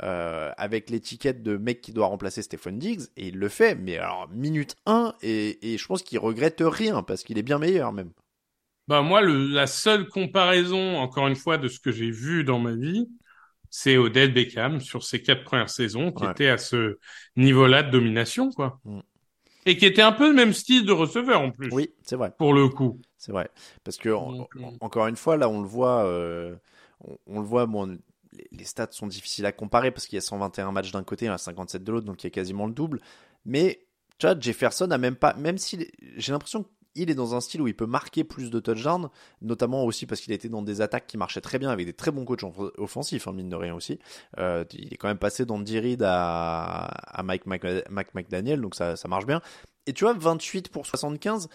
A: euh, avec l'étiquette de mec qui doit remplacer Stephen Diggs et il le fait. Mais alors minute 1 et, je pense qu'il regrette rien parce qu'il est bien meilleur même.
B: Bah moi, la seule comparaison, encore une fois, de ce que j'ai vu dans ma vie, c'est Odell Beckham sur ses quatre premières saisons, qui
A: Ouais.
B: était à ce niveau-là de domination, quoi.
A: Mm.
B: Et qui était un peu le même style de receveur en plus,
A: Oui, c'est vrai.
B: pour le coup.
A: C'est vrai. Parce que,
B: Donc, euh,
A: en- encore une fois, là, on le voit, euh, on, on le voit, bon, les, les stats sont difficiles à comparer parce qu'il y a 121 matchs d'un côté, il y en a 57 de l'autre, donc il y a quasiment le double. Mais, tu vois, Jefferson a même pas, même si j'ai l'impression qu'il est dans un style où il peut marquer plus de touchdowns, notamment aussi parce qu'il a été dans des attaques qui marchaient très bien avec des très bons coachs en- offensifs, hein, mine de rien aussi. Euh, il est quand même passé d'Andy Reid à, à Mike, Mike McDaniel, donc ça, marche bien. Et tu vois, 28 pour 75,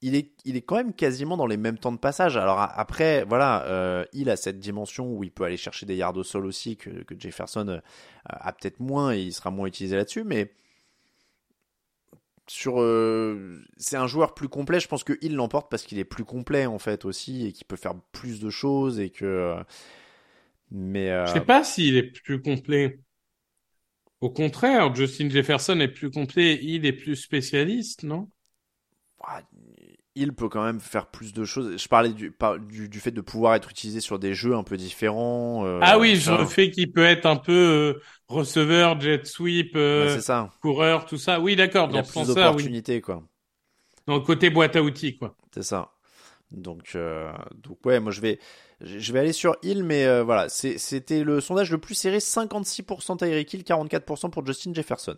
A: il est, il est quand même quasiment dans les mêmes temps de passage. Alors après, voilà, euh, il a cette dimension où il peut aller chercher des yards au sol aussi que, que Jefferson euh, a peut-être moins et il sera moins utilisé là-dessus, mais sur, euh, c'est un joueur plus complet. Je pense que il l'emporte parce qu'il est plus complet en fait aussi et qu'il peut faire plus de choses et que. euh, mais euh,
B: Je sais pas s'il est plus complet. Au contraire, Justin Jefferson est plus complet, il est plus spécialiste, non?
A: Il peut quand même faire plus de choses. Je parlais du, par- du, du fait de pouvoir être utilisé sur des jeux un peu différents. euh,
B: Ah oui, je fait qu'il peut être un peu euh, receveur, jet sweep, euh,
A: ça.
B: coureur, tout ça. Oui, d'accord, dans
A: a plus
B: sens-là, oui.
A: d'opportunités, quoi.
B: Dans le côté boîte à outils, quoi.
A: C'est ça. Donc, donc ouais, moi je vais, je vais aller sur Hill, mais voilà, c'était le sondage le plus serré, 56% Tyreek Hill, 44% pour Justin Jefferson.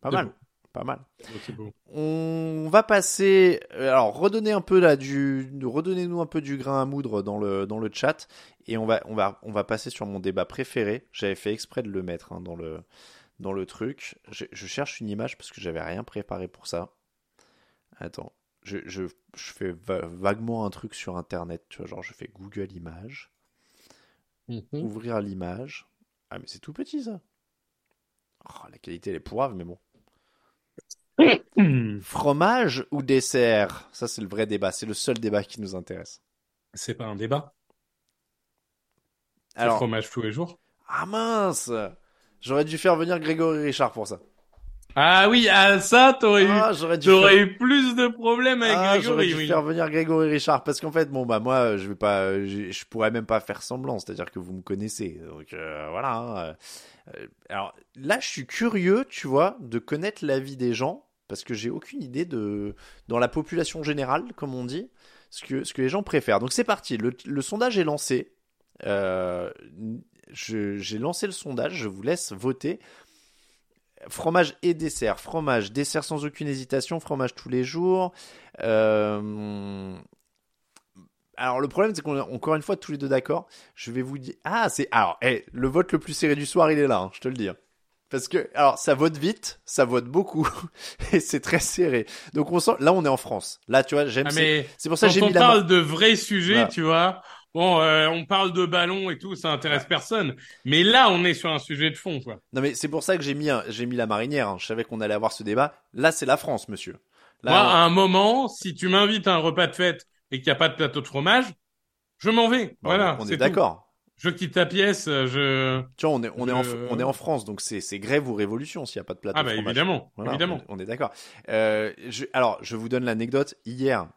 A: Pas mal. Pas mal.
B: Beau.
A: On va passer, euh, alors redonner un peu là du, redonnez-nous un peu du grain à moudre dans le dans le chat et on va on va on va passer sur mon débat préféré. J'avais fait exprès de le mettre hein, dans le dans le truc. Je, je cherche une image parce que j'avais rien préparé pour ça. Attends, je, je, je fais va- vaguement un truc sur internet, tu vois, genre je fais Google Images,
B: Mhm.
A: ouvrir l'image. Ah mais c'est tout petit ça. Oh, la qualité elle est pourrave mais bon. Fromage ou dessert? Ça, c'est le vrai débat. C'est le seul débat qui nous intéresse.
B: C'est pas un débat.
A: Alors,
B: fromage tous les jours.
A: ah mince J'aurais dû faire venir Grégory Richard pour ça.
B: Ah oui, ah ça, t'aurais eu,
A: Ah, j'aurais dû faire...
B: eu plus de problèmes avec
A: Ah, j'aurais
B: Grégory,
A: dû
B: oui.
A: faire venir Grégory Richard parce qu'en fait, bon bah moi, je vais pas, je, je pourrais même pas faire semblant, c'est-à-dire que vous me connaissez, donc euh, voilà. hein. Euh, alors là, je suis curieux, tu vois, de connaître l'avis des gens parce que j'ai aucune idée de dans la population générale, comme on dit, ce que ce que les gens préfèrent. Donc c'est parti, le, sondage est lancé. Euh, j'ai lancé le sondage, je vous laisse voter. Fromage et dessert. Fromage, dessert sans aucune hésitation, fromage tous les jours. Euh, Alors le problème c'est qu'on est encore une fois tous les deux d'accord. Je vais vous dire... Ah c'est... Alors, eh, le vote le plus serré du soir il est là, hein, je te le dis. Parce que, alors, ça vote vite, ça vote beaucoup, et c'est très serré. Donc on sent, là on est en France. Là, tu vois, j'aime.
B: Ah,
A: c'est-
B: mais
A: C'est pour ça que j'ai
B: on
A: mis la
B: parle
A: main.
B: de vrais sujets,
A: Voilà.
B: tu vois, bon, euh, on parle de ballon et tout, ça intéresse personne. Mais là, on est sur un sujet de fond, quoi.
A: Non mais c'est pour ça que j'ai mis, j'ai mis la marinière. hein. Je savais qu'on allait avoir ce débat. Là, c'est la France, monsieur. Là,
B: Moi,
A: on-
B: à un moment, si tu m'invites à un repas de fête et qu'il n'y a pas de plateau de fromage, je m'en vais.
A: Bon,
B: voilà,
A: on est d'accord.
B: Je quitte ta pièce, euh, je...
A: Vois, on est, on est, en, on est en France, donc c'est grève ou révolution s'il n'y a pas de plateau
B: Ah bah
A: fromage.
B: évidemment,
A: Voilà,
B: évidemment.
A: On, on est d'accord. Euh, alors, je vous donne l'anecdote. Hier,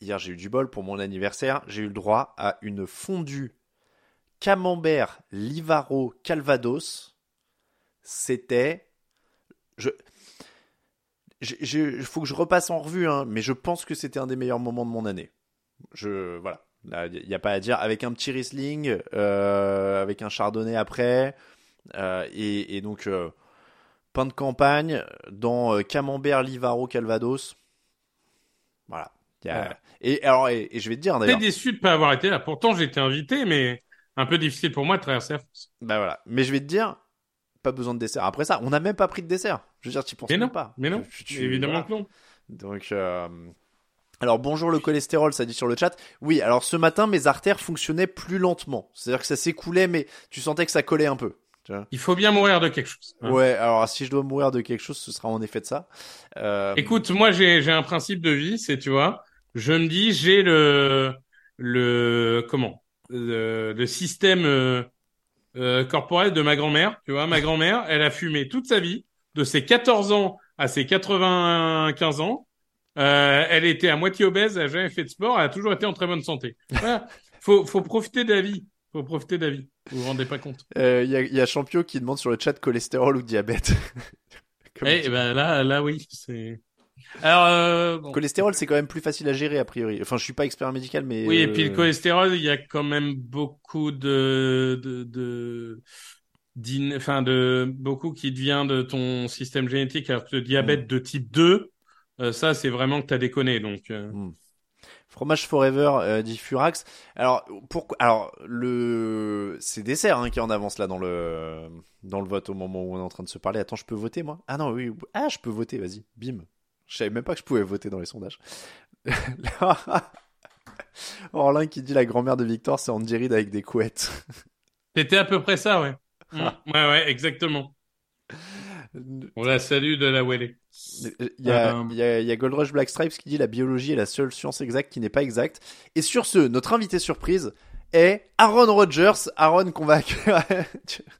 A: hier j'ai eu du bol pour mon anniversaire. J'ai eu le droit à une fondue camembert Livaro Calvados. C'était, je, il faut que je repasse en revue, hein, mais je pense que c'était un des meilleurs moments de mon année. Je, voilà. Il n'y a pas à dire. Avec un petit Riesling, euh, avec un Chardonnay après, euh, et, et donc euh, pain de campagne dans Camembert Livaro Calvados. Voilà. Il y a-
B: Ouais.
A: Et alors, et, et je vais te dire d'ailleurs.
B: déçu de pas avoir été là. Pourtant, j'ai été invité, mais un peu difficile pour moi de traverser la France.
A: Bah voilà. Mais je vais te dire, pas besoin de dessert. Après ça, on n'a même pas pris de dessert. Je veux dire, tu penses
B: Mais non,
A: pas.
B: mais non, évidemment
A: voilà.
B: que non.
A: Donc, alors bonjour le cholestérol, ça dit sur le chat. Oui, alors ce matin, mes artères fonctionnaient plus lentement. C'est-à-dire que ça s'écoulait, mais tu sentais que ça collait un peu. tu vois.
B: Il faut bien mourir de quelque chose. hein.
A: Ouais, alors si je dois mourir de quelque chose, ce sera en effet de ça. Euh,
B: Écoute, moi j'ai j'ai un principe de vie, c'est tu vois, je me dis j'ai le le comment le, le système euh, euh, corporel de ma grand-mère, tu vois, ma grand-mère, elle a fumé toute sa vie, de ses 14 ans à ses 95 ans. Euh, elle était à moitié obèse, elle a jamais fait de sport, elle a toujours été en très bonne santé. Voilà. Faut faut profiter de la vie, faut profiter de la vie. Vous vous rendez pas compte
A: euh, Il y, a, y a Champio qui demande sur le chat cholestérol ou diabète.
B: Eh
A: tu-
B: ben là là oui, c'est alors euh, bon.
A: Cholestérol, c'est quand même plus facile à gérer a priori. Enfin, je suis pas expert médical, mais
B: Oui, et puis le cholestérol, il y a quand même beaucoup de, de, de, enfin de, beaucoup qui devient de ton système génétique, alors le
A: Mm.
B: diabète de type 2, euh, ça, c'est vraiment que t'as déconné, donc, euh,
A: Fromage Forever euh, dit Furax. Alors pourquoi Alors le c'est dessert hein, qui est en avance là dans le dans le vote au moment où on est en train de se parler. Attends, je peux voter moi? Ah non, oui. Ah, je peux voter. Vas-y, bim. Je savais même pas que je pouvais voter dans les sondages. Orlin qui dit la grand-mère de Victor, c'est Andy Reid avec des couettes.
B: c'était à peu près ça, ouais. Mm. Ouais, ouais, exactement. On la salue de la Welle.
A: Il y a,
B: Euh,
A: il y a, il y a Gold Rush Black Stripes qui dit la biologie est la seule science exacte qui n'est pas exacte. Et sur ce, notre invité surprise est Aaron Rodgers. Aaron qu'on va accueillir.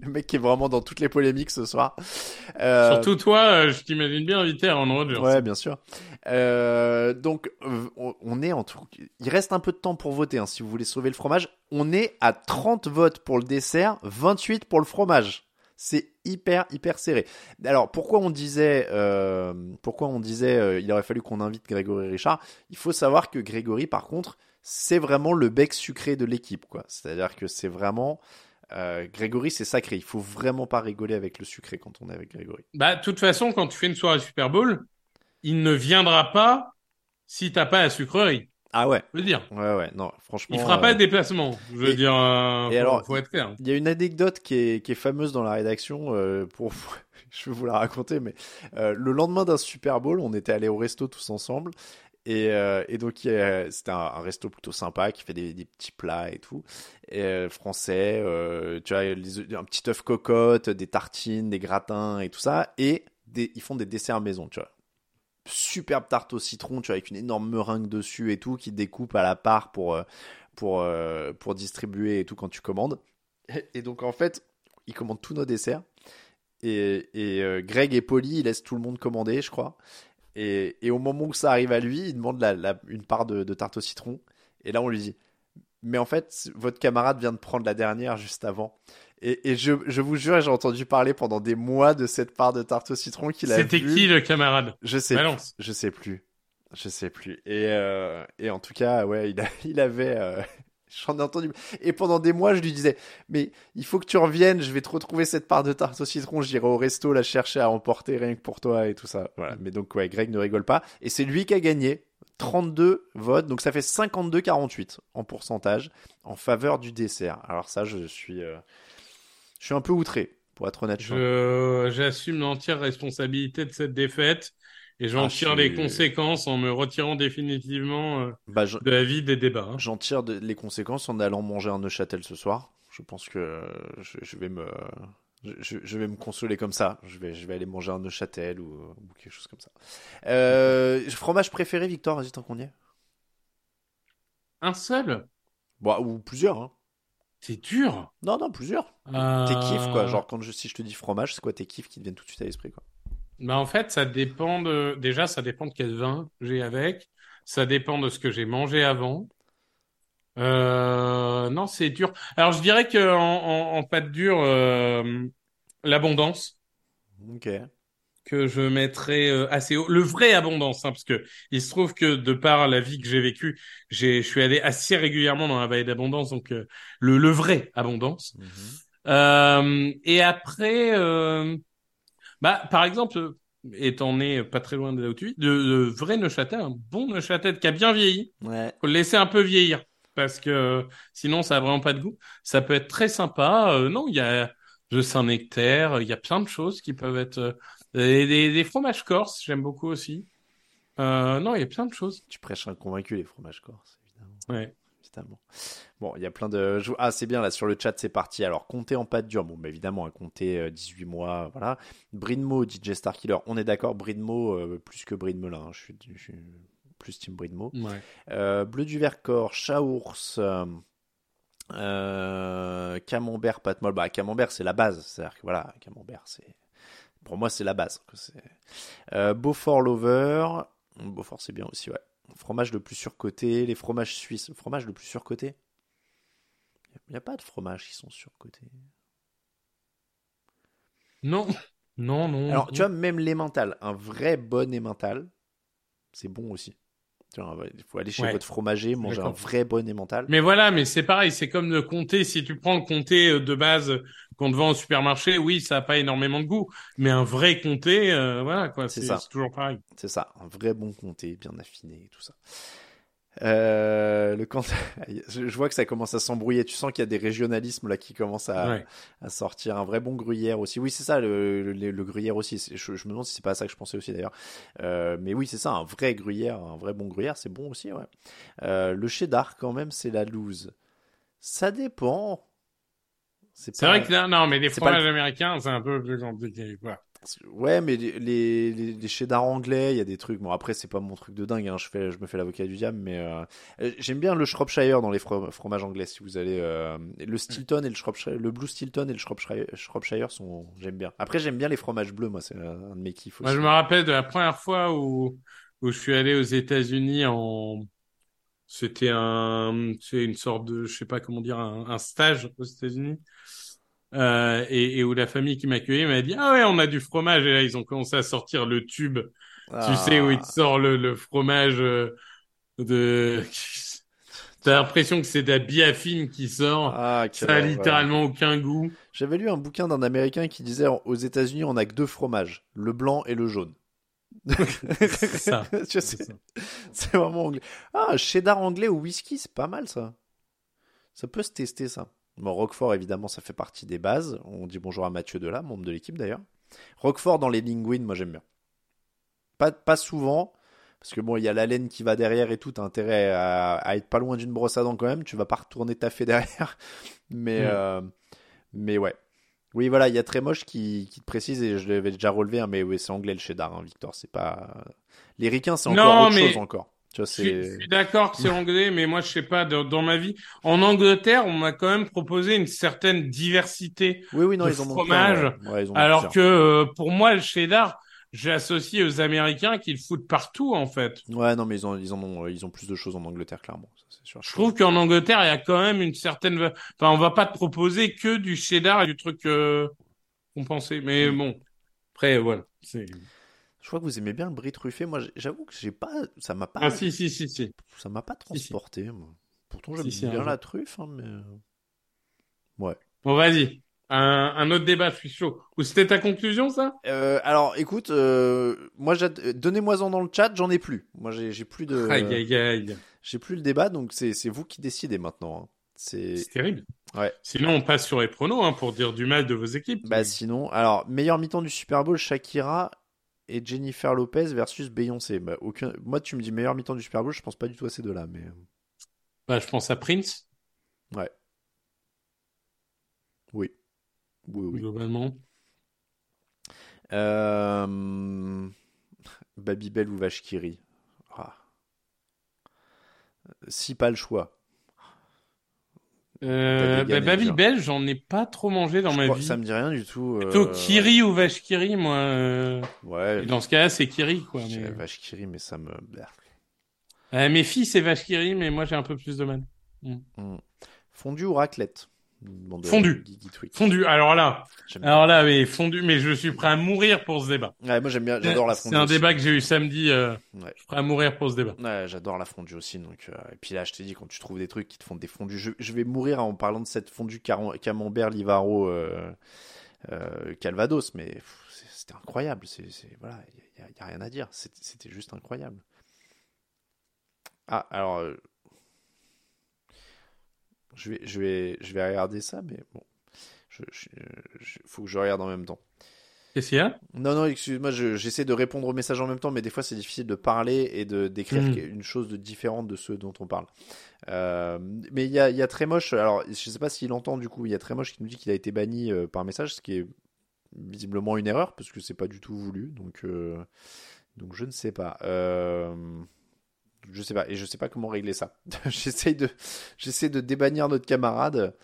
A: Le mec qui est vraiment dans toutes les polémiques ce soir. Euh,
B: Surtout toi, euh, je t'imagine bien invité à Aaron Rodgers.
A: Ouais, bien sûr. Euh, donc, euh, on- on est en tout. Il reste un peu de temps pour voter hein, si vous voulez sauver le fromage. On est à 30 votes pour le dessert, 28 pour le fromage. C'est hyper hyper serré. Alors pourquoi on disait euh, pourquoi on disait euh, il aurait fallu qu'on invite Grégory Richard? Il faut savoir que Grégory par contre c'est vraiment le bec sucré de l'équipe quoi. C'est-à-dire que c'est vraiment euh, Grégory c'est sacré. Il faut vraiment pas rigoler avec le sucré quand on est avec Grégory.
B: Bah, de toute façon, quand tu fais une soirée Super Bowl, il ne viendra pas si t'as pas la sucrerie.
A: Ah ouais.
B: Je veux dire.
A: Ouais ouais non franchement.
B: Il fera
A: euh,
B: pas de déplacement. Je veux
A: et-
B: dire, euh,
A: et
B: faut,
A: alors,
B: faut être clair.
A: Il y a une anecdote qui est, qui est fameuse dans la rédaction. euh, pour, je vais vous la raconter, mais euh, le lendemain d'un Super Bowl, on était allés au resto tous ensemble. Et, euh, et donc, c'était un, un resto plutôt sympa qui fait des, des petits plats et tout. Et, euh, français, euh, tu vois, les un petit œuf cocotte, des tartines, des gratins et tout ça. Et des, ils font des desserts maison, tu vois. Superbe tarte au citron, tu vois, avec une énorme meringue dessus et tout, qui découpe à la part pour, euh, pour, euh, pour distribuer et tout quand tu commandes. Et donc, en fait, ils commandent tous nos desserts. Et, et euh, Greg est poli, il laisse tout le monde commander, je crois. Et, et au moment où ça arrive à lui, il demande la- une part de, de tarte au citron. Et là, on lui dit Mais en fait, votre camarade vient de prendre la dernière juste avant. Et, et je, je vous jure, j'ai entendu parler pendant des mois de cette part de tarte au citron qu'il a
B: C'était qui le camarade?
A: Je sais
B: Balance.
A: plus. Je sais plus. Je sais plus. Et, euh, et en tout cas, ouais, il, a, il avait. euh, J'en ai entendu. Et pendant des mois, je lui disais, mais il faut que tu reviennes, je vais te retrouver cette part de tarte au citron, j'irai au resto la chercher à emporter rien que pour toi et tout ça. Voilà. Mais donc, ouais, Greg ne rigole pas. Et c'est lui qui a gagné. 32 votes, donc ça fait 52-48 en pourcentage en faveur du dessert. Alors ça, je suis, euh, je suis un peu outré, pour être honnête.
B: J'assume l'entière responsabilité de cette défaite et j'en
A: Ah,
B: tire
A: je
B: les conséquences en me retirant définitivement euh,
A: Bah, je-
B: de la vie des débats. hein.
A: J'en tire de- les conséquences en allant manger un Neuchâtel ce soir. Je pense que je, je vais me je, vais me consoler comme ça. Je vais je vais aller manger un Neuchâtel ou, ou quelque chose comme ça. Euh, fromage préféré, Victor, vas-y tant qu'on y est.
B: Un seul?
A: Bon, ou plusieurs. Hein.
B: C'est dur.
A: Non non plusieurs.
B: Euh,
A: Tes kiffs quoi. Genre quand je, si je te dis fromage, c'est quoi tes kiffs qui te viennent tout de suite à l'esprit quoi?
B: Bah en fait, ça dépend de... Déjà, ça dépend de quel vin j'ai avec. Ça dépend de ce que j'ai mangé avant. Euh... Non, c'est dur. Alors, je dirais que en, en, en pâte dure, euh, l'abondance
A: Ok.
B: Que je mettrais euh, assez haut. Le vrai abondance, hein, parce que il se trouve que de par la vie que j'ai vécue, j'ai, je suis allé assez régulièrement dans la vallée d'abondance, donc euh, le, le vrai abondance.
A: Mhm.
B: Euh, et après, euh, bah, par exemple, étant né pas très loin de là où tu vis, de, de vrai Neuchâtel, un bon Neuchâtel qui a bien vieilli,
A: Ouais.
B: faut le laisser un peu vieillir parce que sinon ça a vraiment pas de goût. Ça peut être très sympa. Euh, non, il y a de Saint-Nectaire, il y a plein de choses qui peuvent être euh, des, des fromages corses, j'aime beaucoup aussi. Euh, non, il y a plein de choses.
A: Tu prêches un convaincu les fromages corses évidemment.
B: Ouais.
A: Évidemment. Bon, il y a plein de. Ah, c'est bien, là, sur le chat, c'est parti. Alors, compter en pâte dure. Bon, bah, évidemment, à compter euh, 18 mois, voilà. Bridmo, DJ Starkiller. On est d'accord, Bridmo, euh, plus que Bridmelin. hein. Je suis, je suis plus team Bridmo.
B: Ouais.
A: Euh, Bleu du Vercors, Chaours, euh, Camembert, pâte molle. Bah, Camembert, c'est la base. C'est-à-dire que, voilà, Camembert, c'est. Pour moi, c'est la base. Euh, Beaufort Lover. Beaufort, c'est bien aussi, ouais. Fromage le plus surcoté, les fromages suisses. Fromage le plus surcoté Il n'y a pas de fromages qui sont surcotés.
B: Non, non, non.
A: Alors,
B: non.
A: tu vois, même l'emmental, un vrai bon emmental, c'est bon aussi. Il faut aller chez
B: Ouais.
A: votre fromager, manger un vrai bon emmental.
B: Mais voilà, mais c'est pareil, c'est comme le comté. Si tu prends le comté euh, de base qu'on te vend au supermarché, oui, ça a pas énormément de goût. Mais un vrai comté, euh, voilà quoi,
A: C'est
B: c'est
A: ça.
B: c'est toujours pareil.
A: C'est ça, un vrai bon comté, bien affiné et tout ça. Euh, le Cantal- je vois que ça commence à s'embrouiller. Tu sens qu'il y a des régionalismes là qui commencent à,
B: Ouais.
A: à sortir. Un vrai bon gruyère aussi. Oui, c'est ça, le, le, le gruyère aussi. Je, je me demande si c'est pas à ça que je pensais aussi d'ailleurs. Euh, mais oui, c'est ça, un vrai gruyère, un vrai bon gruyère, c'est bon aussi, ouais. Euh, le cheddar, quand même, c'est la loose. Ça dépend.
B: C'est
A: pas-
B: vrai que non, mais les
A: le-
B: fromages américains, c'est un peu plus compliqué, quoi.
A: Ouais, mais les, les, les, cheddar anglais, il y a des trucs. Bon, après, c'est pas mon truc de dingue. Hein. Je, fais, je me fais l'avocat du diable, mais euh, euh, j'aime bien le Shropshire dans les fro- fromages anglais. Si vous allez, euh, le Stilton et le Shropshire, le Blue Stilton et le Shropshire, Shropshire sont, j'aime bien. Après, j'aime bien les fromages bleus. Moi, c'est un de mes kiffs.
B: Moi, je me rappelle de la première fois où, où je suis allé aux États-Unis en, c'était un, c'est une sorte de, je sais pas comment dire, un, un stage aux États-Unis. Euh, et, et où la famille qui m'accueillait m'a dit, ah ouais, on a du fromage. Et là, ils ont commencé à sortir le tube.
A: Ah.
B: Tu sais, où il te sort le, le fromage euh, de, t'as l'impression que c'est de la biafine qui sort.
A: Ah,
B: Ça a littéralement aucun goût.
A: J'avais lu un bouquin d'un Américain qui disait aux États-Unis, on a que deux fromages, le blanc et le jaune.
B: ça.
A: Je sais. C'est vraiment anglais. Ah, cheddar anglais ou whisky, c'est pas mal ça. Ça peut se tester ça. Bon, Roquefort, évidemment, ça fait partie des bases. On dit bonjour à Mathieu Delat, membre de l'équipe d'ailleurs. Roquefort dans les linguines, moi j'aime bien. Pas, pas souvent, parce que bon, il y a la laine qui va derrière et tout. T'as intérêt à, à être pas loin d'une brosse à dents quand même. Tu vas pas retourner taffer derrière. Mais,
B: Mm.
A: euh, mais ouais. Oui, voilà, il y a très moche qui, qui te précise et je l'avais déjà relevé, hein, mais oui, c'est anglais le cheddar, hein, Victor. C'est pas les ricains, c'est encore
B: Non,
A: autre
B: mais-
A: chose encore. Tu vois,
B: Je suis, je suis d'accord que c'est anglais, mais moi, je sais pas, dans, dans ma vie, en Angleterre, on m'a quand même proposé une certaine diversité.
A: oui, oui, non,
B: de
A: ils en ont
B: fromage,
A: plein, ouais. Ouais, ils en ont
B: Alors que euh, pour moi, le cheddar, j'associe aux Américains qui le foutent partout, en fait.
A: Ouais, non, mais ils, ont, ils ont, ils ont plus de choses en Angleterre, clairement. Ça, c'est sûr.
B: Je trouve qu'en Angleterre, il y a quand même une certaine... Enfin, on va pas te proposer que du cheddar et du truc euh, compensé. Mais bon, après, voilà.
A: Je crois que vous aimez bien le brie truffé. Moi, j'avoue que j'ai pas, ça m'a pas,
B: Ah si, si, si, si.
A: ça m'a pas transporté. Moi. Pourtant, j'aime bien la truffe, hein, mais euh, ouais.
B: Bon, vas-y. Un, un autre débat, je suis chaud. Ou c'était ta conclusion, ça?
A: Euh, alors, écoute, euh, moi, donnez-moi-en dans le chat, j'en ai plus. Moi, j'ai plus de,
B: Aïe, aïe, aïe.
A: j'ai plus le débat, donc c'est vous qui décidez maintenant. hein. C'est
B: C'est terrible.
A: ouais.
B: Sinon, on passe sur les pronos hein, pour dire du mal de vos équipes.
A: Bah sinon, alors meilleur mi-temps du Super Bowl, Shakira et Jennifer Lopez versus Beyoncé. Bah, aucun... Moi, tu me dis meilleur mi-temps du Super Bowl, je pense pas du tout à ces deux-là, mais
B: Bah, je pense à Prince,
A: ouais. Oui. Oui, oui.
B: globalement.
A: Euh... Babybel ou Vachkiri ah. Si pas le choix.
B: Euh, bah,
A: dur.
B: Babybel, j'en ai pas trop mangé dans
A: Je
B: ma
A: crois-
B: vie.
A: Ça me dit rien du tout.
B: Plutôt
A: euh,
B: Kiri ou Vachkiri, moi. euh,
A: Ouais.
B: et Dans ce cas-là, c'est Kiri, quoi. Mais...
A: dirais Vachkiri, mais ça me.
B: Euh, mes filles, c'est Vachkiri, mais moi, j'ai un peu plus de mal.
A: Hmm. Fondu ou raclette? Demande
B: Fondu. Fondu. Alors là, alors là, oui, fondu. Mais je suis prêt à mourir pour ce débat.
A: Ouais, moi j'aime bien, j'adore la
B: C'est
A: fondue.
B: un
A: aussi.
B: débat que j'ai eu samedi. euh,
A: Ouais.
B: Je suis prêt à mourir pour ce débat.
A: Ouais, j'adore la fondue aussi. Donc, euh, et puis là, je t'ai dit, quand tu trouves des trucs qui te font des fondues, je, je vais mourir en parlant de cette fondue camembert Livaro euh, euh, Calvados, mais c'est- c'était incroyable. C'est, c'est- voilà, il y, a- y a rien à dire. C'était, c'était juste incroyable. Ah, alors, euh, je vais, je vais, je vais regarder ça, mais bon, je- je- faut que je regarde en même temps.
B: Qu'est-ce qu'il y a?
A: Non, non, excuse-moi, je- j'essaie de répondre aux messages en même temps, mais des fois c'est difficile de parler et de d'écrire
B: Mm.
A: une chose de différente de ceux dont on parle. Euh, mais il y a, il y a très moche, alors je sais pas s'il entend du coup, il y a très moche qui nous dit qu'il a été banni euh, par message, ce qui est visiblement une erreur parce que c'est pas du tout voulu, donc euh, donc je ne sais pas. Euh, je sais pas et je sais pas comment régler ça. J'essaie de j'essaie de débannir notre camarade,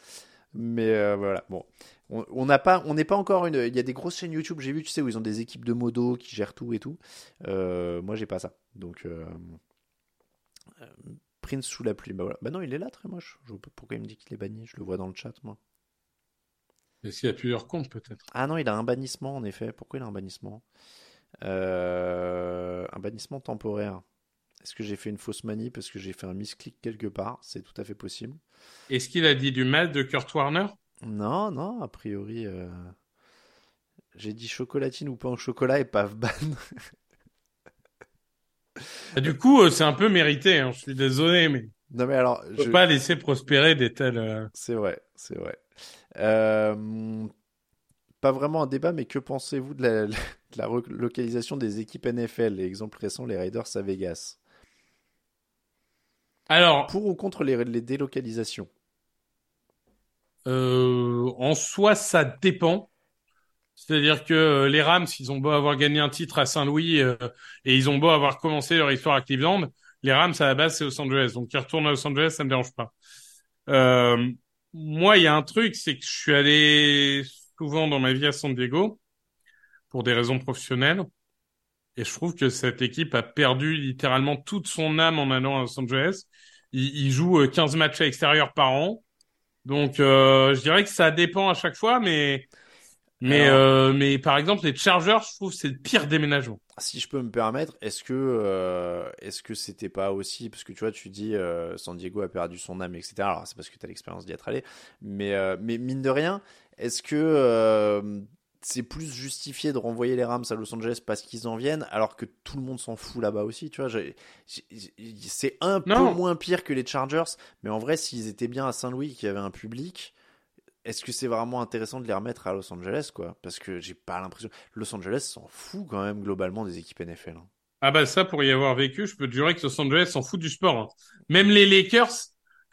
A: mais euh, voilà bon. On n'a pas, on n'est pas encore une. Il y a des grosses chaînes YouTube, j'ai vu, tu sais, où ils ont des équipes de modos qui gèrent tout et tout. Euh, moi, j'ai pas ça. Donc, euh, Prince sous la pluie. Bah voilà. Bah non, il est là, très moche. Je vois pas pourquoi il me dit qu'il est banni. Je le vois dans le chat, moi.
B: Est-ce qu'il y a plusieurs comptes, peut-être?
A: Ah non, il a un bannissement, en effet. Pourquoi il a un bannissement? Un bannissement temporaire. Est-ce que j'ai fait une fausse manie parce que j'ai fait un misclick quelque part? C'est tout à fait possible.
B: Est-ce qu'il a dit du mal de Kurt Warner?
A: Non, non, a priori, euh, j'ai dit chocolatine ou pain au chocolat et paf ban.
B: Ah, Du coup, euh, c'est un peu mérité. hein, Je suis désolé, mais
A: non mais alors,
B: pas laisser prospérer des tels. euh,
A: c'est vrai, c'est vrai. Pas vraiment un débat, mais que pensez-vous de la, de la relocalisation des équipes NFL Exemple récent, les Raiders à Vegas.
B: Alors,
A: Pour ou contre les, les délocalisations
B: euh, en soi, ça dépend. C'est-à-dire que euh, les Rams, ils ont beau avoir gagné un titre à Saint-Louis euh, et ils ont beau avoir commencé leur histoire à Cleveland, les Rams à la base c'est Los Angeles, donc ils retournent à Los Angeles, ça me dérange pas. Euh, moi, il y a un truc, c'est que je suis allé souvent dans ma vie à San Diego pour des raisons professionnelles et je trouve que cette équipe a perdu littéralement toute son âme en allant à Los Angeles. Ils, ils jouent euh, 15 matchs à l'extérieur par an. Donc, euh, je dirais que ça dépend à chaque fois, mais mais
A: Alors-
B: euh, mais par exemple les Chargers, je trouve que c'est le pire déménagement.
A: Si je peux me permettre, est-ce que euh, est-ce que c'était pas aussi parce que tu vois, tu dis San Diego a perdu son âme, etc. Alors c'est parce que tu as l'expérience d'y être allé, mais mais mine de rien, est-ce que c'est plus justifié de renvoyer les Rams à Los Angeles parce qu'ils en viennent, alors que tout le monde s'en fout là-bas aussi, tu vois C'est un
B: Non.
A: peu moins pire que les Chargers, mais en vrai, s'ils étaient bien à Saint-Louis, qu'il y avait un public. Est-ce que c'est vraiment intéressant de les remettre à Los Angeles, quoi? Parce que j'ai pas l'impression. Los Angeles s'en fout quand même globalement des équipes NFL. hein.
B: Ah bah ça, pour y avoir vécu, je peux te jurer que Los Angeles s'en fout du sport. hein. Même les Lakers,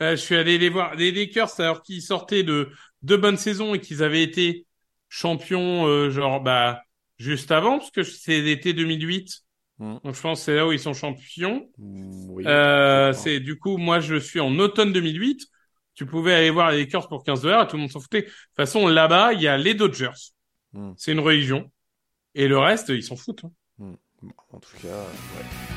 B: euh, je suis allé les voir. Les Lakers, alors qu'ils sortaient de deux bonnes saisons et qu'ils avaient été champions, euh, genre bah juste avant, parce que c'est l'été 2008.
A: Mm.
B: Donc je pense que c'est là où ils sont champions.
A: Mm, Oui.
B: Euh, c'est du coup, moi je suis en automne 2008. Tu pouvais aller voir les Lakers pour 15 dollars et tout le monde s'en foutait. De toute façon, là-bas, il y a les Dodgers.
A: Mm.
B: C'est une religion. Et le reste, ils s'en foutent. hein.
A: En tout cas, ouais.